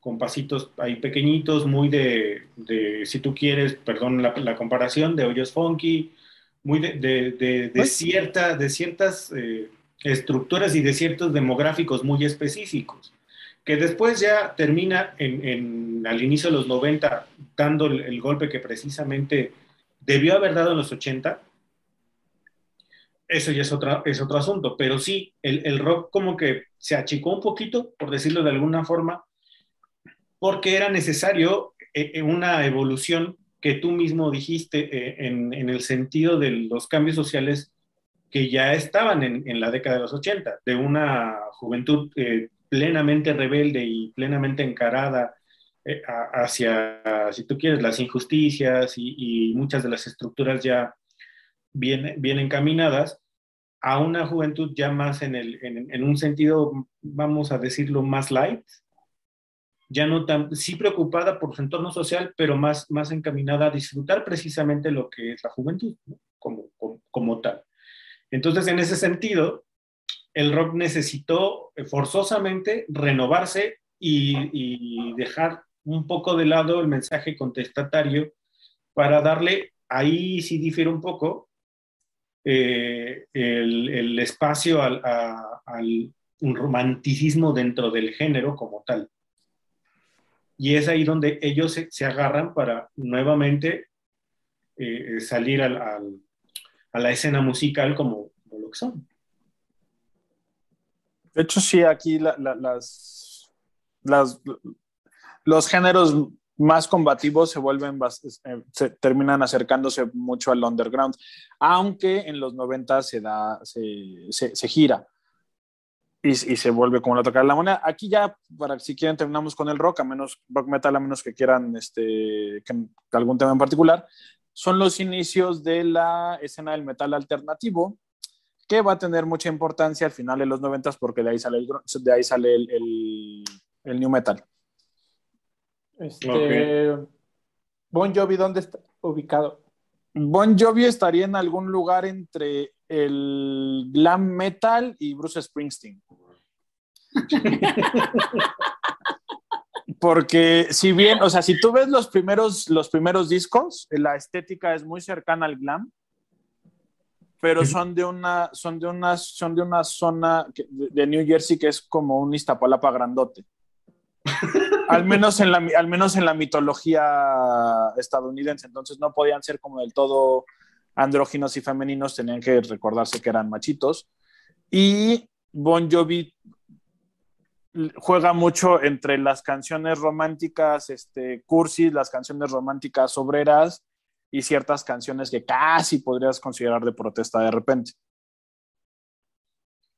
con pasitos ahí pequeñitos, muy de, de, si tú quieres, perdón la, la comparación, de hoyos funky, muy de, de, de, de Pues- cierta, de ciertas eh, estructuras y de ciertos demográficos muy específicos, que después ya termina en, en- al inicio de los 90 dando el, el golpe que precisamente debió haber dado en los 80, eso ya es, otra, es otro asunto, pero sí, el, el rock como que se achicó un poquito, por decirlo de alguna forma, porque era necesario eh, eh, una evolución que tú mismo dijiste eh, en, el sentido de los cambios sociales que ya estaban en, la década de los 80, de una juventud plenamente rebelde y plenamente encarada hacia, si tú quieres, las injusticias y, muchas de las estructuras ya bien, bien encaminadas, a una juventud ya más en, el, en un sentido, vamos a decirlo, más light, ya no tan, sí preocupada por su entorno social, pero más, más encaminada a disfrutar precisamente lo que es la juventud, como, como, como tal. Entonces, en ese sentido, el rock necesitó eh, forzosamente renovarse y, dejar un poco de lado el mensaje contestatario para darle, ahí sí difiere un poco, eh, el, espacio al, a, al romanticismo dentro del género como tal. Y es ahí donde ellos se, agarran para nuevamente eh, salir al, a la escena musical como, como, lo que son. De hecho, sí, aquí la, la, las, los géneros más combativos se vuelven, se terminan acercándose mucho al underground, aunque en los 90 se da, se, se gira y, y, se vuelve como la tocar la moneda. Aquí ya, para si quieren, terminamos con el rock, a menos rock metal, a menos que quieran este, que, algún tema en particular. Son los inicios de la escena del metal alternativo, que va a tener mucha importancia al final de los 90 porque de ahí sale el, de ahí sale el, el, el new metal. Este, okay. Bon Jovi, ¿dónde está ubicado? Bon Jovi estaría en algún lugar entre el glam metal y Bruce Springsteen. [laughs] Porque si bien, o sea, si tú ves los primeros, los primeros discos, la estética es muy cercana al glam, pero son de una, son de una, son de una zona de New Jersey que es como un Iztapalapa grandote. [laughs] al, menos en la, al menos en la mitología estadounidense. Entonces no podían ser como del todo andróginos y femeninos, tenían que recordarse que eran machitos. Y Bon Jovi juega mucho entre las canciones románticas este, cursis, las canciones románticas obreras y ciertas canciones que casi podrías considerar de protesta de repente.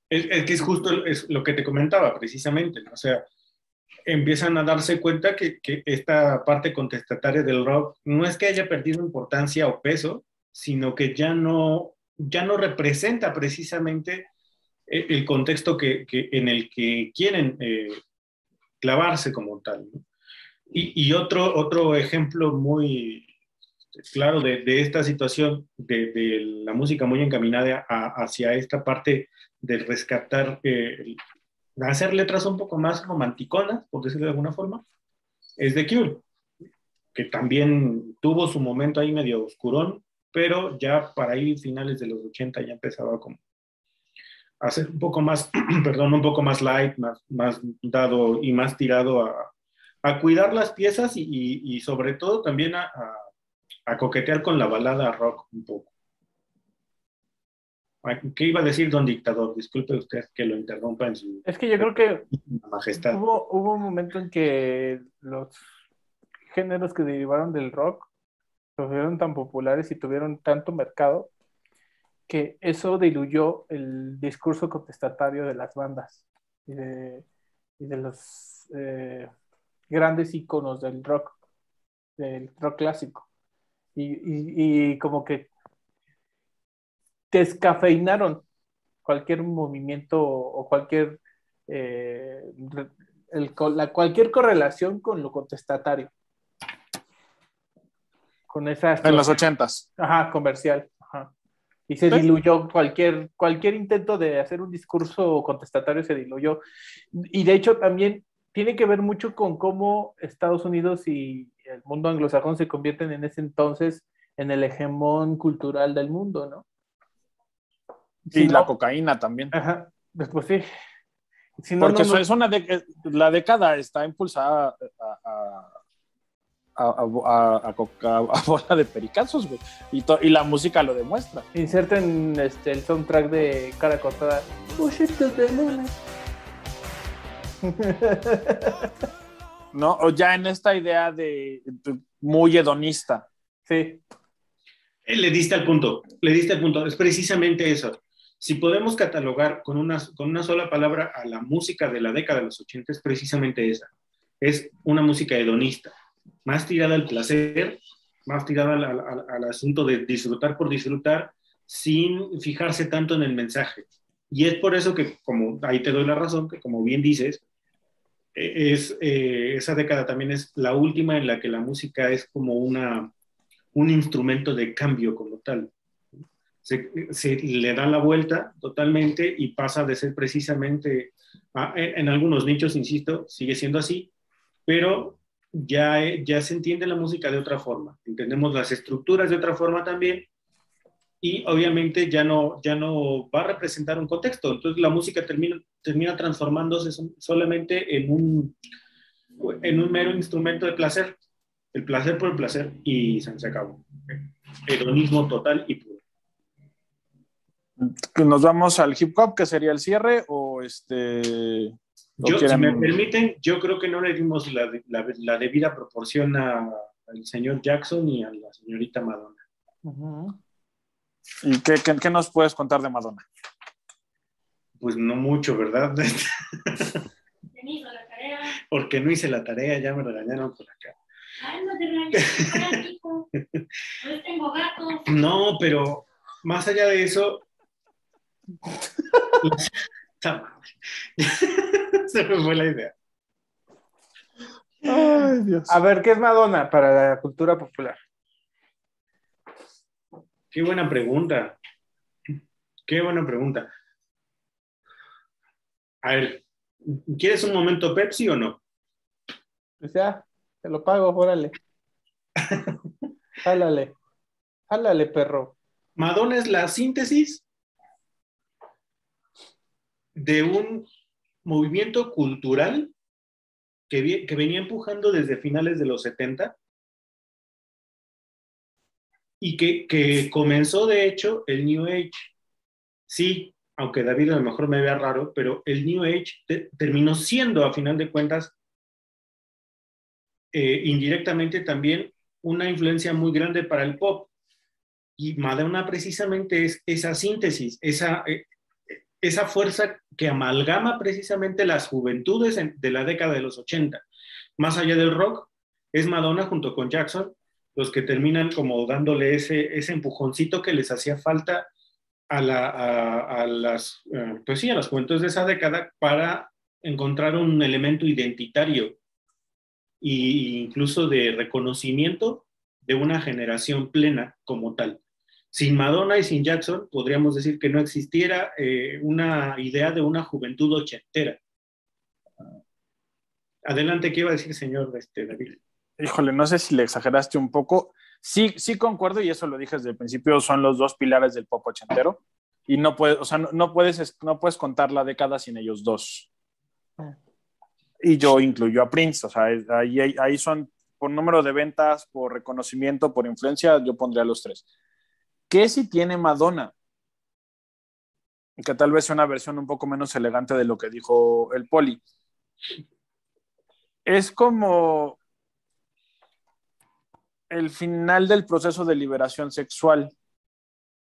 Es, que es justo lo que te comentaba precisamente, o sea, empiezan a darse cuenta que, que, esta parte contestataria del rock no es que haya perdido importancia o peso, sino que ya no, ya no representa precisamente el, el contexto que, que, en el que quieren eh, clavarse como tal. Y, y, otro, otro ejemplo muy, claro, de, de esta situación de, de, la música muy encaminada hacia esta parte de rescatar, eh, hacer letras un poco más romanticonas, por decirlo de alguna forma, es The Cure, que también tuvo su momento ahí medio oscurón, pero ya para ir finales de los 80 ya empezaba como a ser un poco más, [clears throat] perdón, un poco más light, más, más dado y más tirado a, a cuidar las piezas y, y, y sobre todo también a, a a coquetear con la balada rock un poco. ¿Qué iba a decir don dictador? Disculpe usted que lo interrumpa en su... Es que yo creo que [laughs] majestad. Hubo, hubo un momento en que los géneros que derivaron del rock se fueron tan populares y tuvieron tanto mercado que eso diluyó el discurso contestatario de las bandas y de, y de los eh, grandes íconos del rock, del rock clásico y, y, como que descafeinaron cualquier movimiento o cualquier, eh, la, cualquier correlación con lo contestatario. Con esa en los ochentas. Ajá, comercial. Ajá. Y se diluyó cualquier, cualquier intento de hacer un discurso contestatario, se diluyó. Y de hecho también tiene que ver mucho con cómo Estados Unidos y el mundo anglosajón se convierten en ese entonces en el hegemón cultural del mundo, ¿no? Si y no, la cocaína también. Ajá, después sí. Si no, Porque no, es una de, la década está impulsada a, a, a, [laughs] a bola de pericazos, güey. Y, to, y, la música lo demuestra. Inserten este, el soundtrack de Cara Cortada. [laughs] ¿no? O ya en esta idea de, de muy hedonista. Sí. Le diste al punto, le diste al punto. Es precisamente eso. Si podemos catalogar con una, con una sola palabra a la música de la década de los 80, es precisamente esa. Es una música hedonista, más tirada al placer, más tirada al, al, al asunto de disfrutar por disfrutar, sin fijarse tanto en el mensaje. Y es por eso que, como ahí te doy la razón, que como bien dices, es, eh, esa década también es la última en la que la música es como una, un instrumento de cambio como tal. Se, se, le da la vuelta totalmente y pasa de ser precisamente, a, en algunos nichos, insisto, sigue siendo así, pero ya, ya se entiende la música de otra forma, entendemos las estructuras de otra forma también y obviamente ya no, ya no va a representar un contexto. Entonces la música termina, termina transformándose solamente en un, en un mero instrumento de placer. El placer por el placer y se acabó. Hedonismo total y puro. ¿Nos vamos al hip hop, que sería el cierre? O este. ¿O yo, quieren... si me permiten, yo creo que no le dimos la, la, la debida proporción a, al señor Jackson y a la señorita Madonna. Uh -huh. ¿Y qué, qué, qué, nos puedes contar de Madonna? Pues no mucho, ¿verdad? [laughs] Porque no hice la tarea, ya me regañaron por acá. Ay, no te tengo gatos. No, pero más allá de eso. [laughs] [laughs] Se me fue la idea. Ay, Dios. A ver, ¿qué es Madonna para la cultura popular? Qué buena pregunta. Qué buena pregunta. A ver, ¿quieres un momento Pepsi o no? Pues ya, te lo pago, órale. [laughs] Jálale. Jálale, perro. Madonna es la síntesis de un movimiento cultural que, que venía empujando desde finales de los 70 y que, que, comenzó de hecho el New Age. Sí, aunque David a lo mejor me vea raro, pero el New Age te, terminó siendo a final de cuentas eh, indirectamente también una influencia muy grande para el pop. Y Madonna precisamente es esa síntesis, esa, eh, esa fuerza que amalgama precisamente las juventudes de la década de los 80. Más allá del rock, es Madonna junto con Jackson los que terminan como dándole ese, empujoncito que les hacía falta a, la, a, a las, uh, pues sí, a las juventudes de esa década para encontrar un elemento identitario e incluso de reconocimiento de una generación plena como tal. Sin Madonna y sin Jackson, podríamos decir que no existiera eh, una idea de una juventud ochentera. Adelante, ¿qué iba a decir, señor este, David? Híjole, no sé si le exageraste un poco. Sí, sí concuerdo, y eso lo dije desde el principio, son los dos pilares del pop ochentero. Y no puedes, o sea, no, puedes, no puedes contar la década sin ellos dos. Y yo incluyo a Prince, o sea, ahí, ahí son por número de ventas, por reconocimiento, por influencia, yo pondría los tres. ¿Qué si tiene Madonna? Que tal vez sea una versión un poco menos elegante de lo que dijo el Poli. Es como el final del proceso de liberación sexual.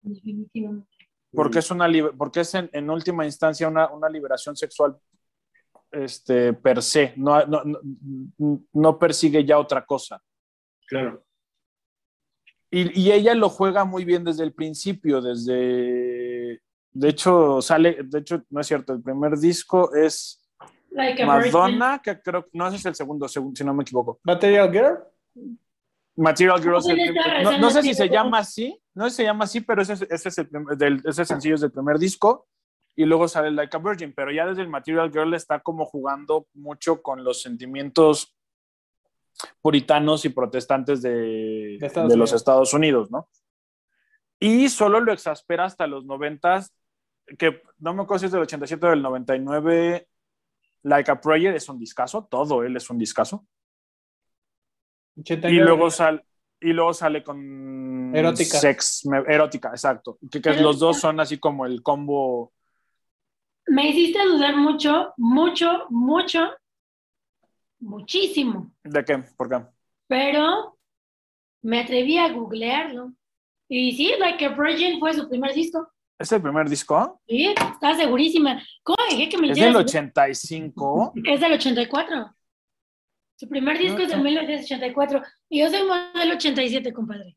Definitivamente. Porque es, una, porque es en, en última instancia una, una, liberación sexual este, per se, no, no, no, no persigue ya otra cosa. Claro. Y, y, ella lo juega muy bien desde el principio, desde... De hecho, sale, de hecho, no es cierto, el primer disco es Like Madonna, que creo, no ese es el segundo, si no me equivoco. Material Girl. Material Girl. No, no, sé si se llama así, no sé si se llama así, pero ese, ese es el del, ese sencillo es del primer disco y luego sale Like a Virgin, pero ya desde el Material Girl está como jugando mucho con los sentimientos puritanos y protestantes de, de, de los Estados Unidos, ¿no? Y solo lo exaspera hasta los noventas, que no me acuerdo si es del 87 o del 99, Like a Prayer es un discazo, todo él es un discazo. Y luego, sal, y luego sale con erótica. Sex, erótica, exacto. Que, que los dos son así como el combo. Me hiciste dudar mucho, mucho, mucho, muchísimo. ¿De qué? ¿Por qué? Pero me atreví a googlearlo. Y sí, Like a Virgin fue su primer disco. ¿Es el primer disco? Sí, estaba segurísima. ¿Cómo dejé que me ¿Es del 85? Es del 84. Su primer disco no, es del 1984. Y yo soy del 87, compadre.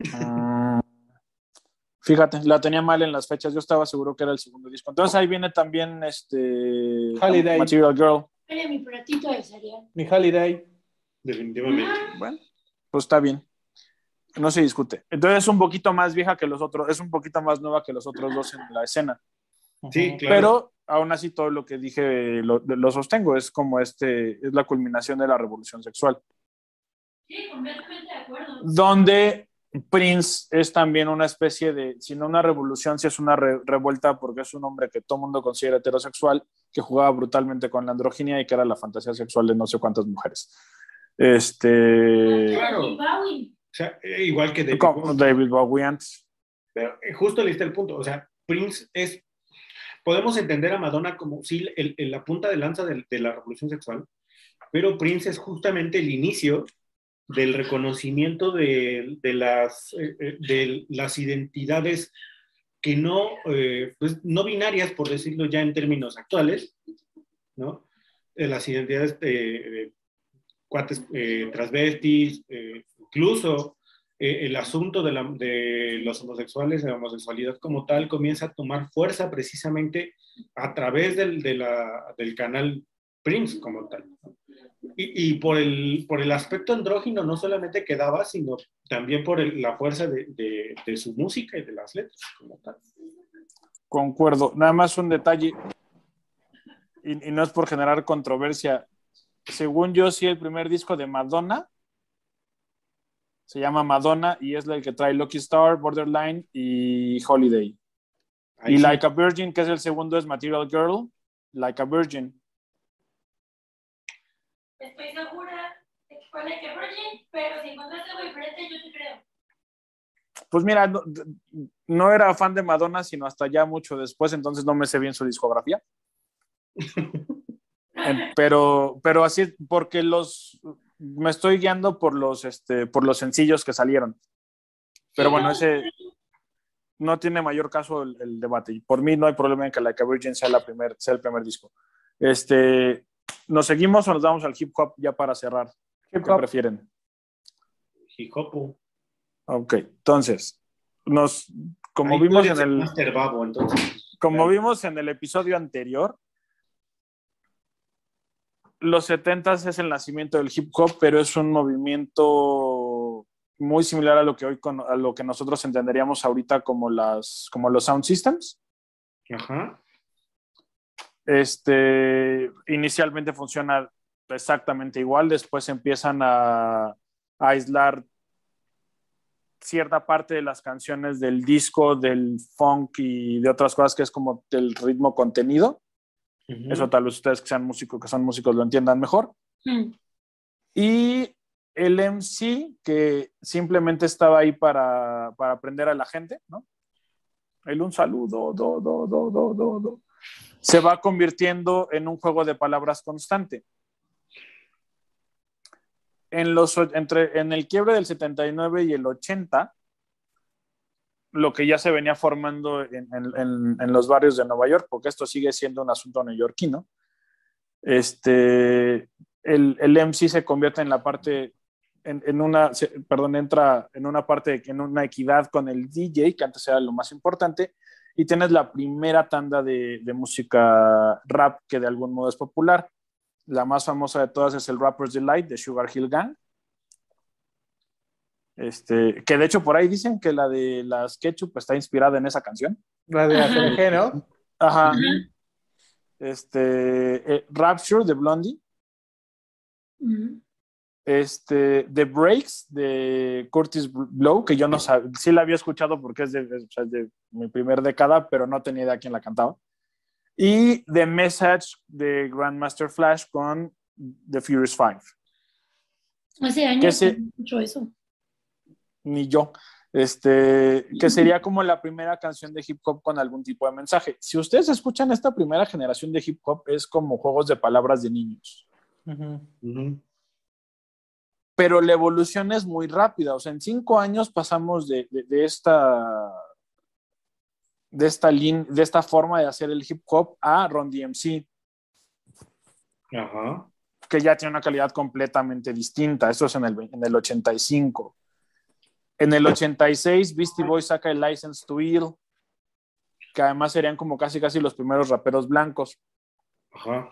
Uh, fíjate, la tenía mal en las fechas. Yo estaba seguro que era el segundo disco. Entonces ahí viene también este. Holiday. Material Girl. Era mi platito de cereal. Mi Holiday. Definitivamente. Bueno, pues está bien no se discute. Entonces es un poquito más vieja que los otros, es un poquito más nueva que los otros dos en la escena. Sí, claro. Pero aún así todo lo que dije lo, lo, sostengo, es como este, es la culminación de la revolución sexual. Sí, completamente de acuerdo. Donde Prince es también una especie de, si no una revolución, si es una re, revuelta, porque es un hombre que todo mundo considera heterosexual, que jugaba brutalmente con la androginia y que era la fantasía sexual de no sé cuántas mujeres. Este. Claro. O sea, igual que David, Como David Bowie antes. Pero justo le está el punto. O sea, Prince es. Podemos entender a Madonna como sí, el, el, la punta de lanza de, de, la revolución sexual, pero Prince es justamente el inicio del reconocimiento de, de las, eh, de las identidades que no, eh, pues, no binarias, por decirlo ya en términos actuales, ¿no? Las identidades de, cuates eh, transvestis, eh, incluso eh, el asunto de, la, de, los homosexuales, de la homosexualidad como tal, comienza a tomar fuerza precisamente a través del, del canal Prince como tal. Y, y, por, el, por el aspecto andrógino no solamente quedaba, sino también por el, la fuerza de, de, de, su música y de las letras como tal. Concuerdo. Nada más un detalle, y, y no es por generar controversia. Según yo, sí, el primer disco de Madonna se llama Madonna y es el que trae Lucky Star, Borderline y Holiday. Ahí y sí. Like a Virgin, que es el segundo, es Material Girl, Like a Virgin. Estoy segura de que fue Like a Virgin, pero si encontraste algo diferente, yo te creo. Pues mira, no, no, era fan de Madonna, sino hasta ya mucho después, entonces no me sé bien su discografía. [laughs] pero, pero así, porque los, me estoy guiando por los, este, por los sencillos que salieron. Pero bueno, ese no tiene mayor caso el, el, debate. Y por mí no hay problema en que Like a Virgin sea, la primer, sea el primer disco. Este, ¿Nos seguimos o nos damos al hip hop ya para cerrar? ¿Qué prefieren? Hip hop. Ok, entonces, nos, como Ahí vimos en el... Master Babo, entonces. Como vimos en el episodio anterior, los 70 es el nacimiento del hip hop, pero es un movimiento muy similar a lo que hoy con, a lo que nosotros entenderíamos ahorita como las como los sound systems. Ajá. Este inicialmente funciona exactamente igual, después empiezan a, a aislar cierta parte de las canciones del disco, del funk y de otras cosas que es como del ritmo contenido. Ujú. Eso tal vez ustedes que sean músicos, que son músicos lo entiendan mejor. Mm. Y el MC que simplemente estaba ahí para, para aprender a la gente, ¿no? El un saludo, do, do, do, do, do, do. Se va convirtiendo en un juego de palabras constante. En, los, entre, en el quiebre del 79 y el 80, lo que ya se venía formando en, en- en- los barrios de Nueva York, porque esto sigue siendo un asunto neoyorquino, este, el, el MC se convierte en la parte, en, en una, perdón, entra en una parte, en una equidad con el DJ, que antes era lo más importante, y tienes la primera tanda de, de música rap que de algún modo es popular. La más famosa de todas es el Rapper's Delight de Sugar Hill Gang. Este, que de hecho por ahí dicen que la de las Ketchup está inspirada en esa canción. La de. ACG, ¿no? Ajá. Ajá. Este, eh, Rapture de Blondie. Mm. Este, The Breaks de Curtis Blow, que yo no sabía, sí la había escuchado porque es de, es- o sea, es de mi primer década, pero no tenía idea quién la cantaba. Y The Message de Grandmaster Flash con The Furious Five. Hace años Que escucho eso. Ni yo. Este, que sería como la primera canción de hip hop con algún tipo de mensaje. Si ustedes escuchan esta primera generación de hip hop, es como juegos de palabras de niños. Ujú. Ujú. Pero la evolución es muy rápida. O sea, en cinco años pasamos de, de- de esta de esta, lin- de esta forma de hacer el hip hop a Ron DMC, Ajá. que ya tiene una calidad completamente distinta. Eso es en el, en el 85. En el 86, Beastie Boys saca el License to Ill, que además serían como casi casi los primeros raperos blancos. Ajá.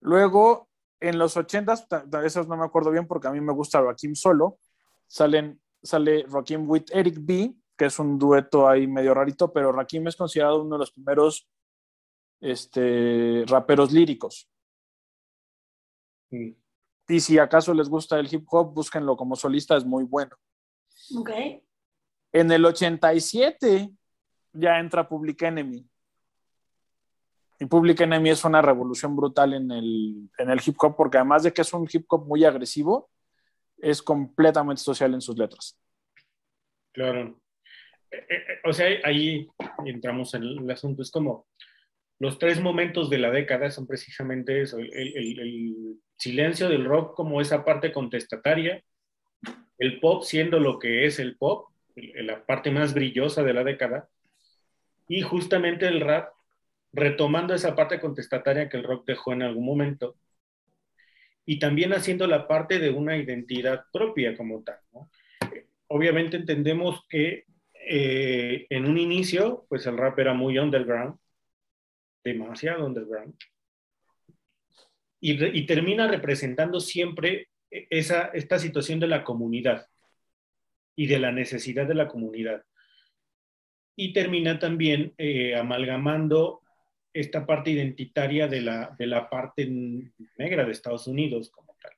Luego, en los 80s, ta- ta- esos no me acuerdo bien porque a mí me gusta Rakim solo, salen, sale Rakim with Eric B, que es un dueto ahí medio rarito, pero Rakim es considerado uno de los primeros este, raperos líricos. Y si acaso les gusta el hip hop, búsquenlo como solista, es muy bueno. Ok. En el 87 ya entra Public Enemy. Y Public Enemy es una revolución brutal en el, en el hip hop, porque además de que es un hip hop muy agresivo, es completamente social en sus letras. Claro. Eh, eh, eh, o sea, ahí entramos en el asunto. Es como los tres momentos de la década son precisamente eso: el, el- el silencio del rock como esa parte contestataria, el pop siendo lo que es el pop, la parte más brillosa de la década, y justamente el rap retomando esa parte contestataria que el rock dejó en algún momento y también haciendo la parte de una identidad propia como tal. ¿no? Obviamente entendemos que eh, en un inicio, pues el rap era muy underground, demasiado underground, y, re- y termina representando siempre esa, esta situación de la comunidad y de la necesidad de la comunidad. Y termina también eh, amalgamando esta parte identitaria de la, de la parte negra de Estados Unidos como tal.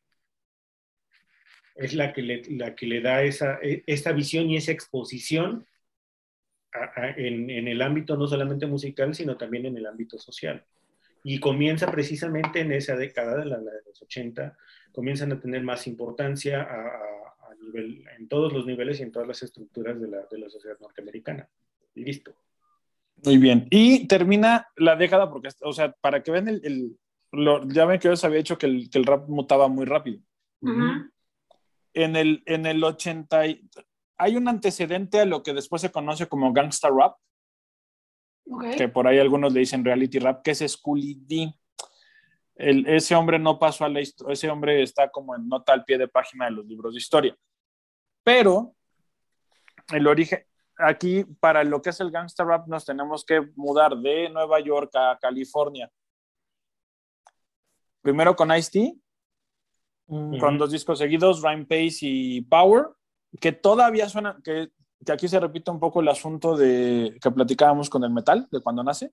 Es la que le, la que le da esa, e- esa visión y esa exposición a- a- en, en el ámbito no solamente musical, sino también en el ámbito social. Y comienza precisamente en esa década de, la, la de los 80, comienzan a tener más importancia a nivel, en todos los niveles y en todas las estructuras de la, de la sociedad norteamericana. Y listo. Muy bien. Y termina la década, porque, o sea, para que vean el. el- lo- ya ven que yo les había dicho que el, que el rap mutaba muy rápido. En el, en el 80. y- hay un antecedente a lo que después se conoce como gangsta rap, Ok. que por ahí algunos le dicen reality rap, que es Schooly D. El- ese hombre no pasó a la historia, ese hombre está como en nota al pie de página de los libros de historia. Pero el origen, aquí para lo que es el gangsta rap nos tenemos que mudar de Nueva York a California. Primero con Ice-T, Mm. con dos discos seguidos, Rhyme Pace y Power, que todavía suena, que, que aquí se repite un poco el asunto de que platicábamos con el metal, de cuando nace.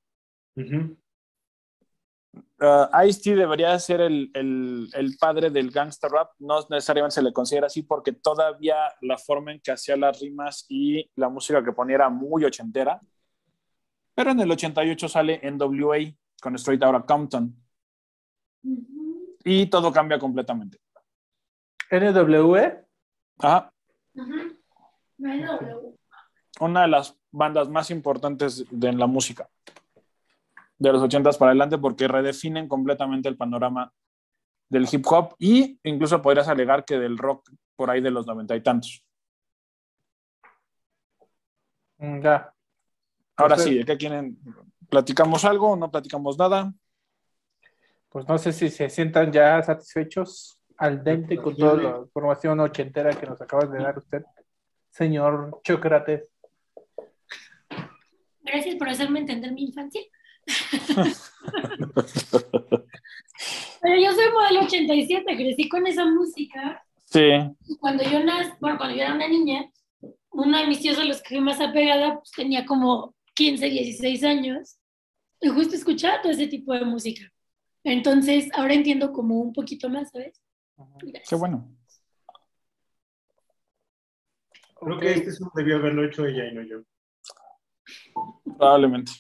Uh, Ice-T debería ser el, el, el padre del gangster rap, no necesariamente se le considera así porque todavía la forma en que hacía las rimas y la música que ponía era muy ochentera. Pero en el 88 sale NWA con Straight Outta Compton y todo cambia completamente. NWE. Ajá. ujú. Bueno, Una de las bandas más importantes de en la música de los 80s para adelante porque redefinen completamente el panorama del hip hop y incluso podrías alegar que del rock por ahí de los noventa y tantos. Mm, Ya. Ahora Pues, sí, ¿de qué quieren? ¿Platicamos algo o no platicamos nada? Pues no sé si se sientan ya satisfechos al dente con toda la información ochentera que nos acabas de dar usted, señor Chócrates. gracias por hacerme entender mi infancia. Pero yo soy modelo 87, crecí con esa música. Sí, Cuando yo nací, bueno, cuando yo era una niña, uno de mis tíos a los que fui más apegada pues, tenía como 15, 16 años y justo escuchaba todo ese tipo de música. Entonces, ahora entiendo como un poquito más, ¿sabes? Gracias. qué bueno. Creo que este sí debió haberlo hecho ella y no yo. Probablemente.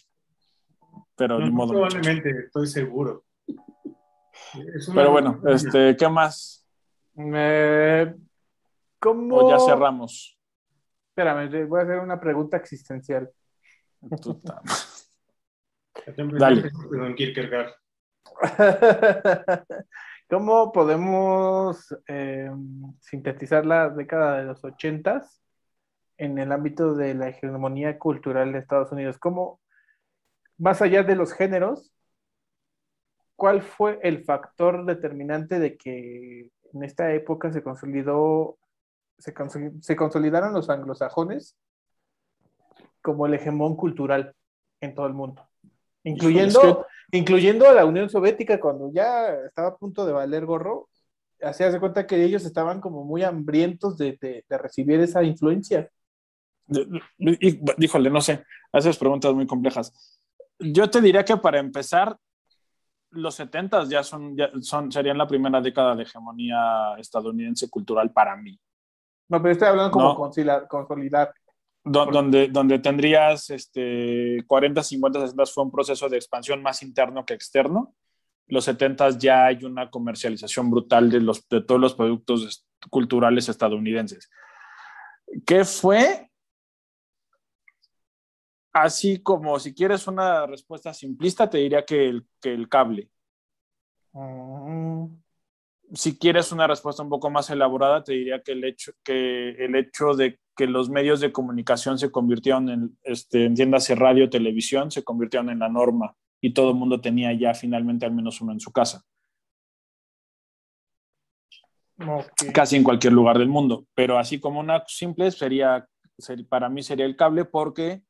Pero ni No, modo. probablemente, estoy seguro. Es Pero bueno, este, ¿qué más? Eh, ¿Cómo? O ya cerramos. Espérame, te voy a hacer una pregunta existencial. Dale. [laughs] ¿Cómo podemos eh, sintetizar la década de los ochentas en el ámbito de la hegemonía cultural de Estados Unidos? ¿Cómo, más allá de los géneros, cuál fue el factor determinante de que en esta época se consolidó, se, consoli- se consolidaron los anglosajones como el hegemón cultural en todo el mundo? Incluyendo, incluyendo a la Unión Soviética, cuando ya estaba a punto de valer gorro, hacía de cuenta que ellos estaban como muy hambrientos de, de- de recibir esa influencia. Híjole, no sé, haces preguntas muy complejas. Yo te diría que para empezar, los 70 ya son, ya son, serían la primera década de hegemonía estadounidense cultural para mí. No, pero estoy hablando como No. consolidar. Do- donde, donde tendrías este, 40, 50, 60 fue un proceso de expansión más interno que externo. Los 70 ya hay una comercialización brutal de, los, de todos los productos culturales estadounidenses. ¿Qué fue? Así como si quieres una respuesta simplista, te diría que el, que el cable. Mm, si quieres una respuesta un poco más elaborada, te diría que el hecho, que el hecho de que los medios de comunicación se convirtieron en, este, entiéndase radio, televisión, se convirtieron en la norma y todo el mundo tenía ya finalmente al menos uno en su casa, casi en cualquier lugar del mundo. Pero así como una simple sería, ser- para mí sería el cable porque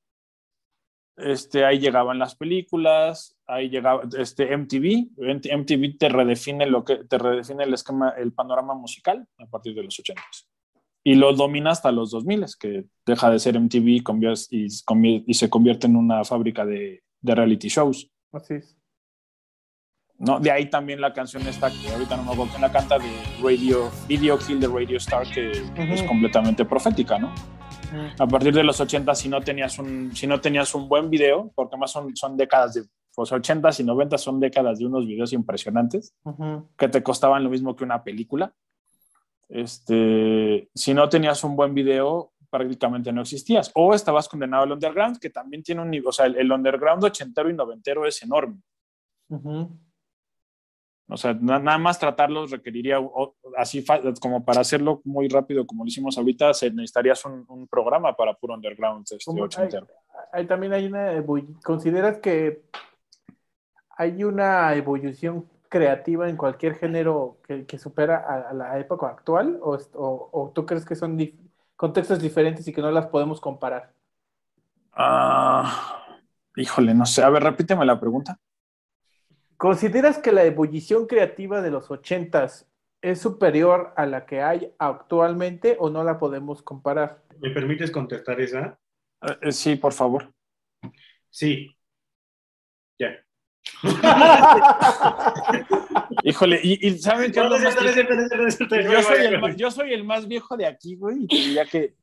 este, ahí llegaban las películas, ahí llegaba este, MTV, MTV te redefine lo que te redefine el esquema, el panorama musical a partir de los 80 y lo domina hasta los 2000 que deja de ser MTV y, y, se convierte en una fábrica de, de reality shows. Así es. ¿no? De ahí también la canción esta que ahorita no me acuerdo quién la canta de Radio, Video Kill the Radio Star, que es completamente profética, ¿no? A partir de los 80, si no tenías un, si no tenías un buen video, porque más son, son décadas de, pues 80 y 90 son décadas de unos videos impresionantes, Ujú. que te costaban lo mismo que una película. Este, si no tenías un buen video, prácticamente no existías. O estabas condenado al underground, que también tiene un nivel, o sea, el, el underground ochentero y noventero es enorme. Ujú. O sea, na- nada más tratarlos requeriría, así como para hacerlo muy rápido, como lo hicimos ahorita, se necesitarías un, un programa para puro underground este, ochentero. Hay también hay una ¿Consideras que hay una evolución creativa en cualquier género que, que supera a, a la época actual? ¿O, o- o tú crees que son dif- contextos diferentes y que no las podemos comparar? Ah, híjole, no sé. A ver, repíteme la pregunta. ¿Consideras que la ebullición creativa de los ochentas es superior a la que hay actualmente o no la podemos comparar? ¿Me permites contestar esa? Eh, eh, sí, por favor. Sí. Ya. [laughs] Híjole, y, y ¿saben qué? No, yo, soy el más, yo soy el más viejo de aquí, güey, y te diría que,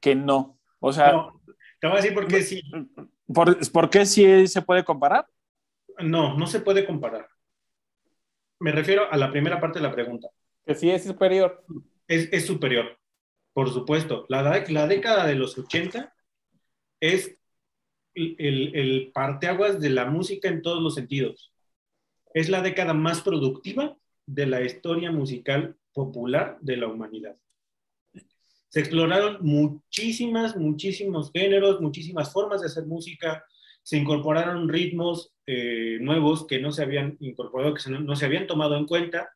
que no. O sea, no, Te voy a decir por qué sí. ¿por, ¿por qué sí se puede comparar? No, no se puede comparar. Me refiero a la primera parte de la pregunta. Que sí es superior. Es, es superior, por supuesto. La, la década de los 80 es el, el, el parteaguas de la música en todos los sentidos. Es la década más productiva de la historia musical popular de la humanidad. Se exploraron muchísimas, muchísimos géneros, muchísimas formas de hacer música, se incorporaron ritmos eh, nuevos que no se habían incorporado, que no, se habían tomado en cuenta.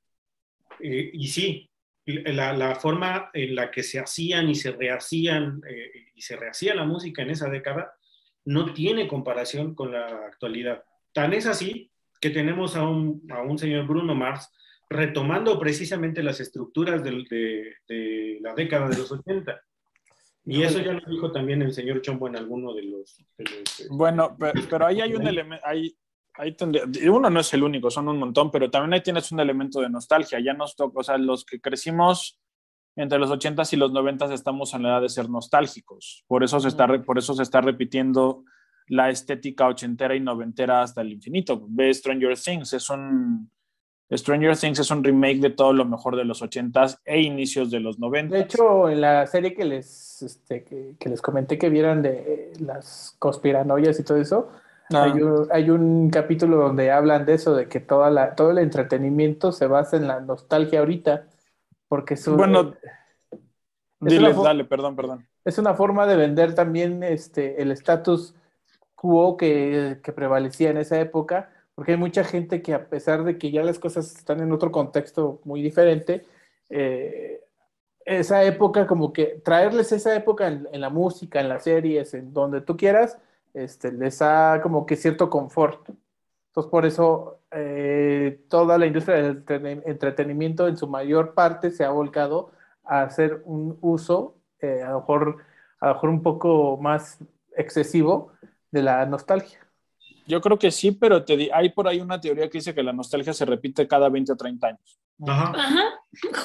Eh, y sí, la, forma en la que se hacían y se rehacían eh, y se rehacía la música en esa década no tiene comparación con la actualidad. Tan es así que tenemos a un, a un señor Bruno Mars retomando precisamente las estructuras de, la década de los 80. Y eso ya lo dijo también el señor Chombo en alguno de los... De los eh, bueno, pero, pero, ahí hay un elemento, ahí, ahí tendría, uno no es el único, son un montón, pero también ahí tienes un elemento de nostalgia, ya nos toca, o sea, los que crecimos entre los 80s y los 90s estamos en la edad de ser nostálgicos, por eso se está, por eso se está repitiendo la estética ochentera y noventera hasta el infinito. Ve Stranger Things, es un... Stranger Things es un remake de todo lo mejor de los 80s e inicios de los 90. De hecho, en la serie que les, este, que, que, les comenté que vieran de eh, las conspiranoias y todo eso, ah. hay, un, hay, un, capítulo donde hablan de eso, de que toda la, todo el entretenimiento se basa en la nostalgia ahorita, porque dale, perdón, perdón. Es una forma de vender también este, el estatus quo que, que prevalecía en esa época, porque hay mucha gente que a pesar de que ya las cosas están en otro contexto muy diferente, eh, esa época, como que traerles esa época en, la música, en las series, en donde tú quieras, este, les da como que cierto confort. Entonces, por eso eh, toda la industria del entretenimiento en su mayor parte se ha volcado a hacer un uso, eh, a, lo mejor, a lo mejor un poco más excesivo de la nostalgia. Yo creo que sí, pero te di, hay por ahí una teoría que dice que la nostalgia se repite cada 20 o 30 años. Ajá. Ajá.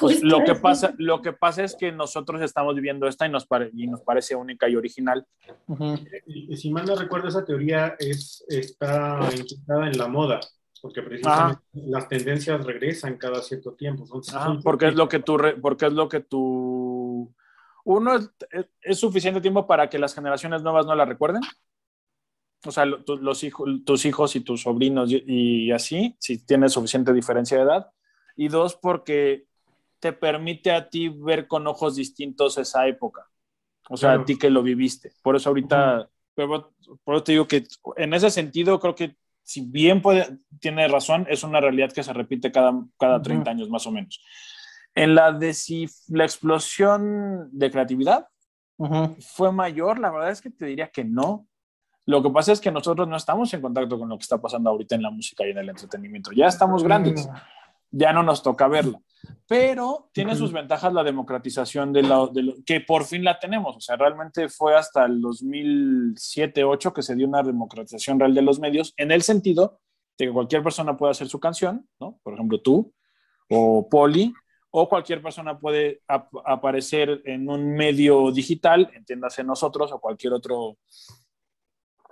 Pues lo, que pasa, lo que pasa es que nosotros estamos viviendo esta y nos, pare, y nos parece única y original. Uh -huh. y, si mal no recuerdo, esa teoría es, está integrada en la moda, porque precisamente Ajá. las tendencias regresan cada cierto tiempo. Son, Ajá, son porque, es lo que tú, porque es lo que tú... Uno, es, es suficiente tiempo para que las generaciones nuevas no la recuerden o sea, los hijos, tus hijos y tus sobrinos y, y, así, si tienes suficiente diferencia de edad. Y dos, porque te permite a ti ver con ojos distintos esa época. O sea, claro. a ti que lo viviste. Por eso ahorita, uh -huh. pero, por eso te digo que en ese sentido creo que si bien puede, tiene razón, es una realidad que se repite cada, cada 30 uh -huh. años más o menos. En la de si la explosión de creatividad uh -huh. fue mayor, la verdad es que te diría que no. Lo que pasa es que nosotros no estamos en contacto con lo que está pasando ahorita en la música y en el entretenimiento. Ya estamos grandes, ya no nos toca verla. Pero tiene sus ventajas la democratización de lo, de lo, que por fin la tenemos. O sea, realmente fue hasta el 2007-2008 que se dio una democratización real de los medios en el sentido de que cualquier persona puede hacer su canción, ¿no? Por ejemplo, tú o Poli, o cualquier persona puede ap aparecer en un medio digital, entiéndase nosotros o cualquier otro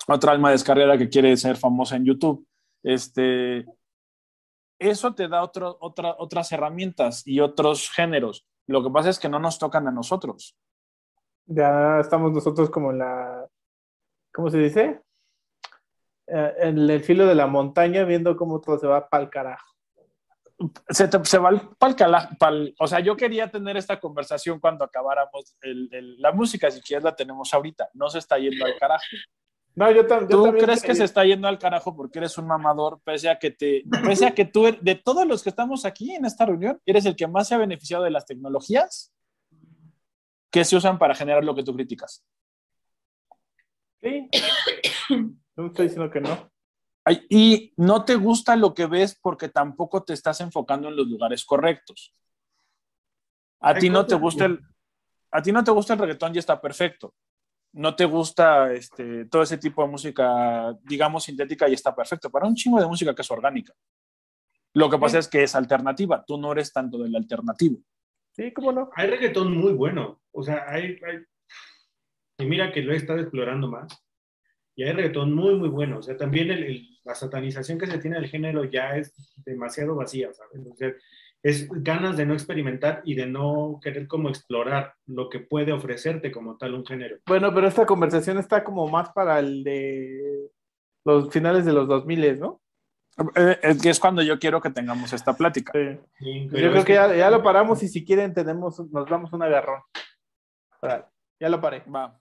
otra alma descarriada que quiere ser famosa en YouTube. Este, eso te da otro, otra, otras herramientas y otros géneros. Lo que pasa es que no nos tocan a nosotros. Ya estamos nosotros como en la, ¿cómo se dice? Eh, en el filo de la montaña viendo cómo todo se va pa'l carajo. Se, te, se va pa'l carajo. Pal, o sea, yo quería tener esta conversación cuando acabáramos el, el, la música, si quieres la tenemos ahorita. No se está yendo al carajo. No, yo, tam yo ¿Tú también. crees que se está yendo al carajo porque eres un mamador, pese a que te, pese a que tú, de todos los que estamos aquí en esta reunión, eres el que más se ha beneficiado de las tecnologías que se usan para generar lo que tú criticas? Sí. [coughs] No estoy diciendo que no. Y no te gusta lo que ves porque tampoco te estás enfocando en los lugares correctos. A ti no te gusta el, a ti no te gusta el reggaetón y está perfecto. No te gusta este, todo ese tipo de música, digamos, sintética y está perfecto. Para un chingo de música que es orgánica. Lo que pasa es que es alternativa. Tú no eres tanto del alternativo. Sí, cómo no. Hay reggaetón muy bueno. O sea, hay, hay- Y mira que lo he estado explorando más. Y hay reggaetón muy, muy bueno. O sea, también el- el- la satanización que se tiene del género ya es demasiado vacía, ¿sabes? O sea, es ganas de no experimentar y de no querer como explorar lo que puede ofrecerte como tal un género. Bueno, pero esta conversación está como más para el de los finales de los 2000, ¿no? Eh, Es que es cuando yo quiero que tengamos esta plática. Sí. Sí, pero yo creo es que ya, ya lo paramos y si quieren tenemos, nos damos un agarrón. Ya lo paré. Va.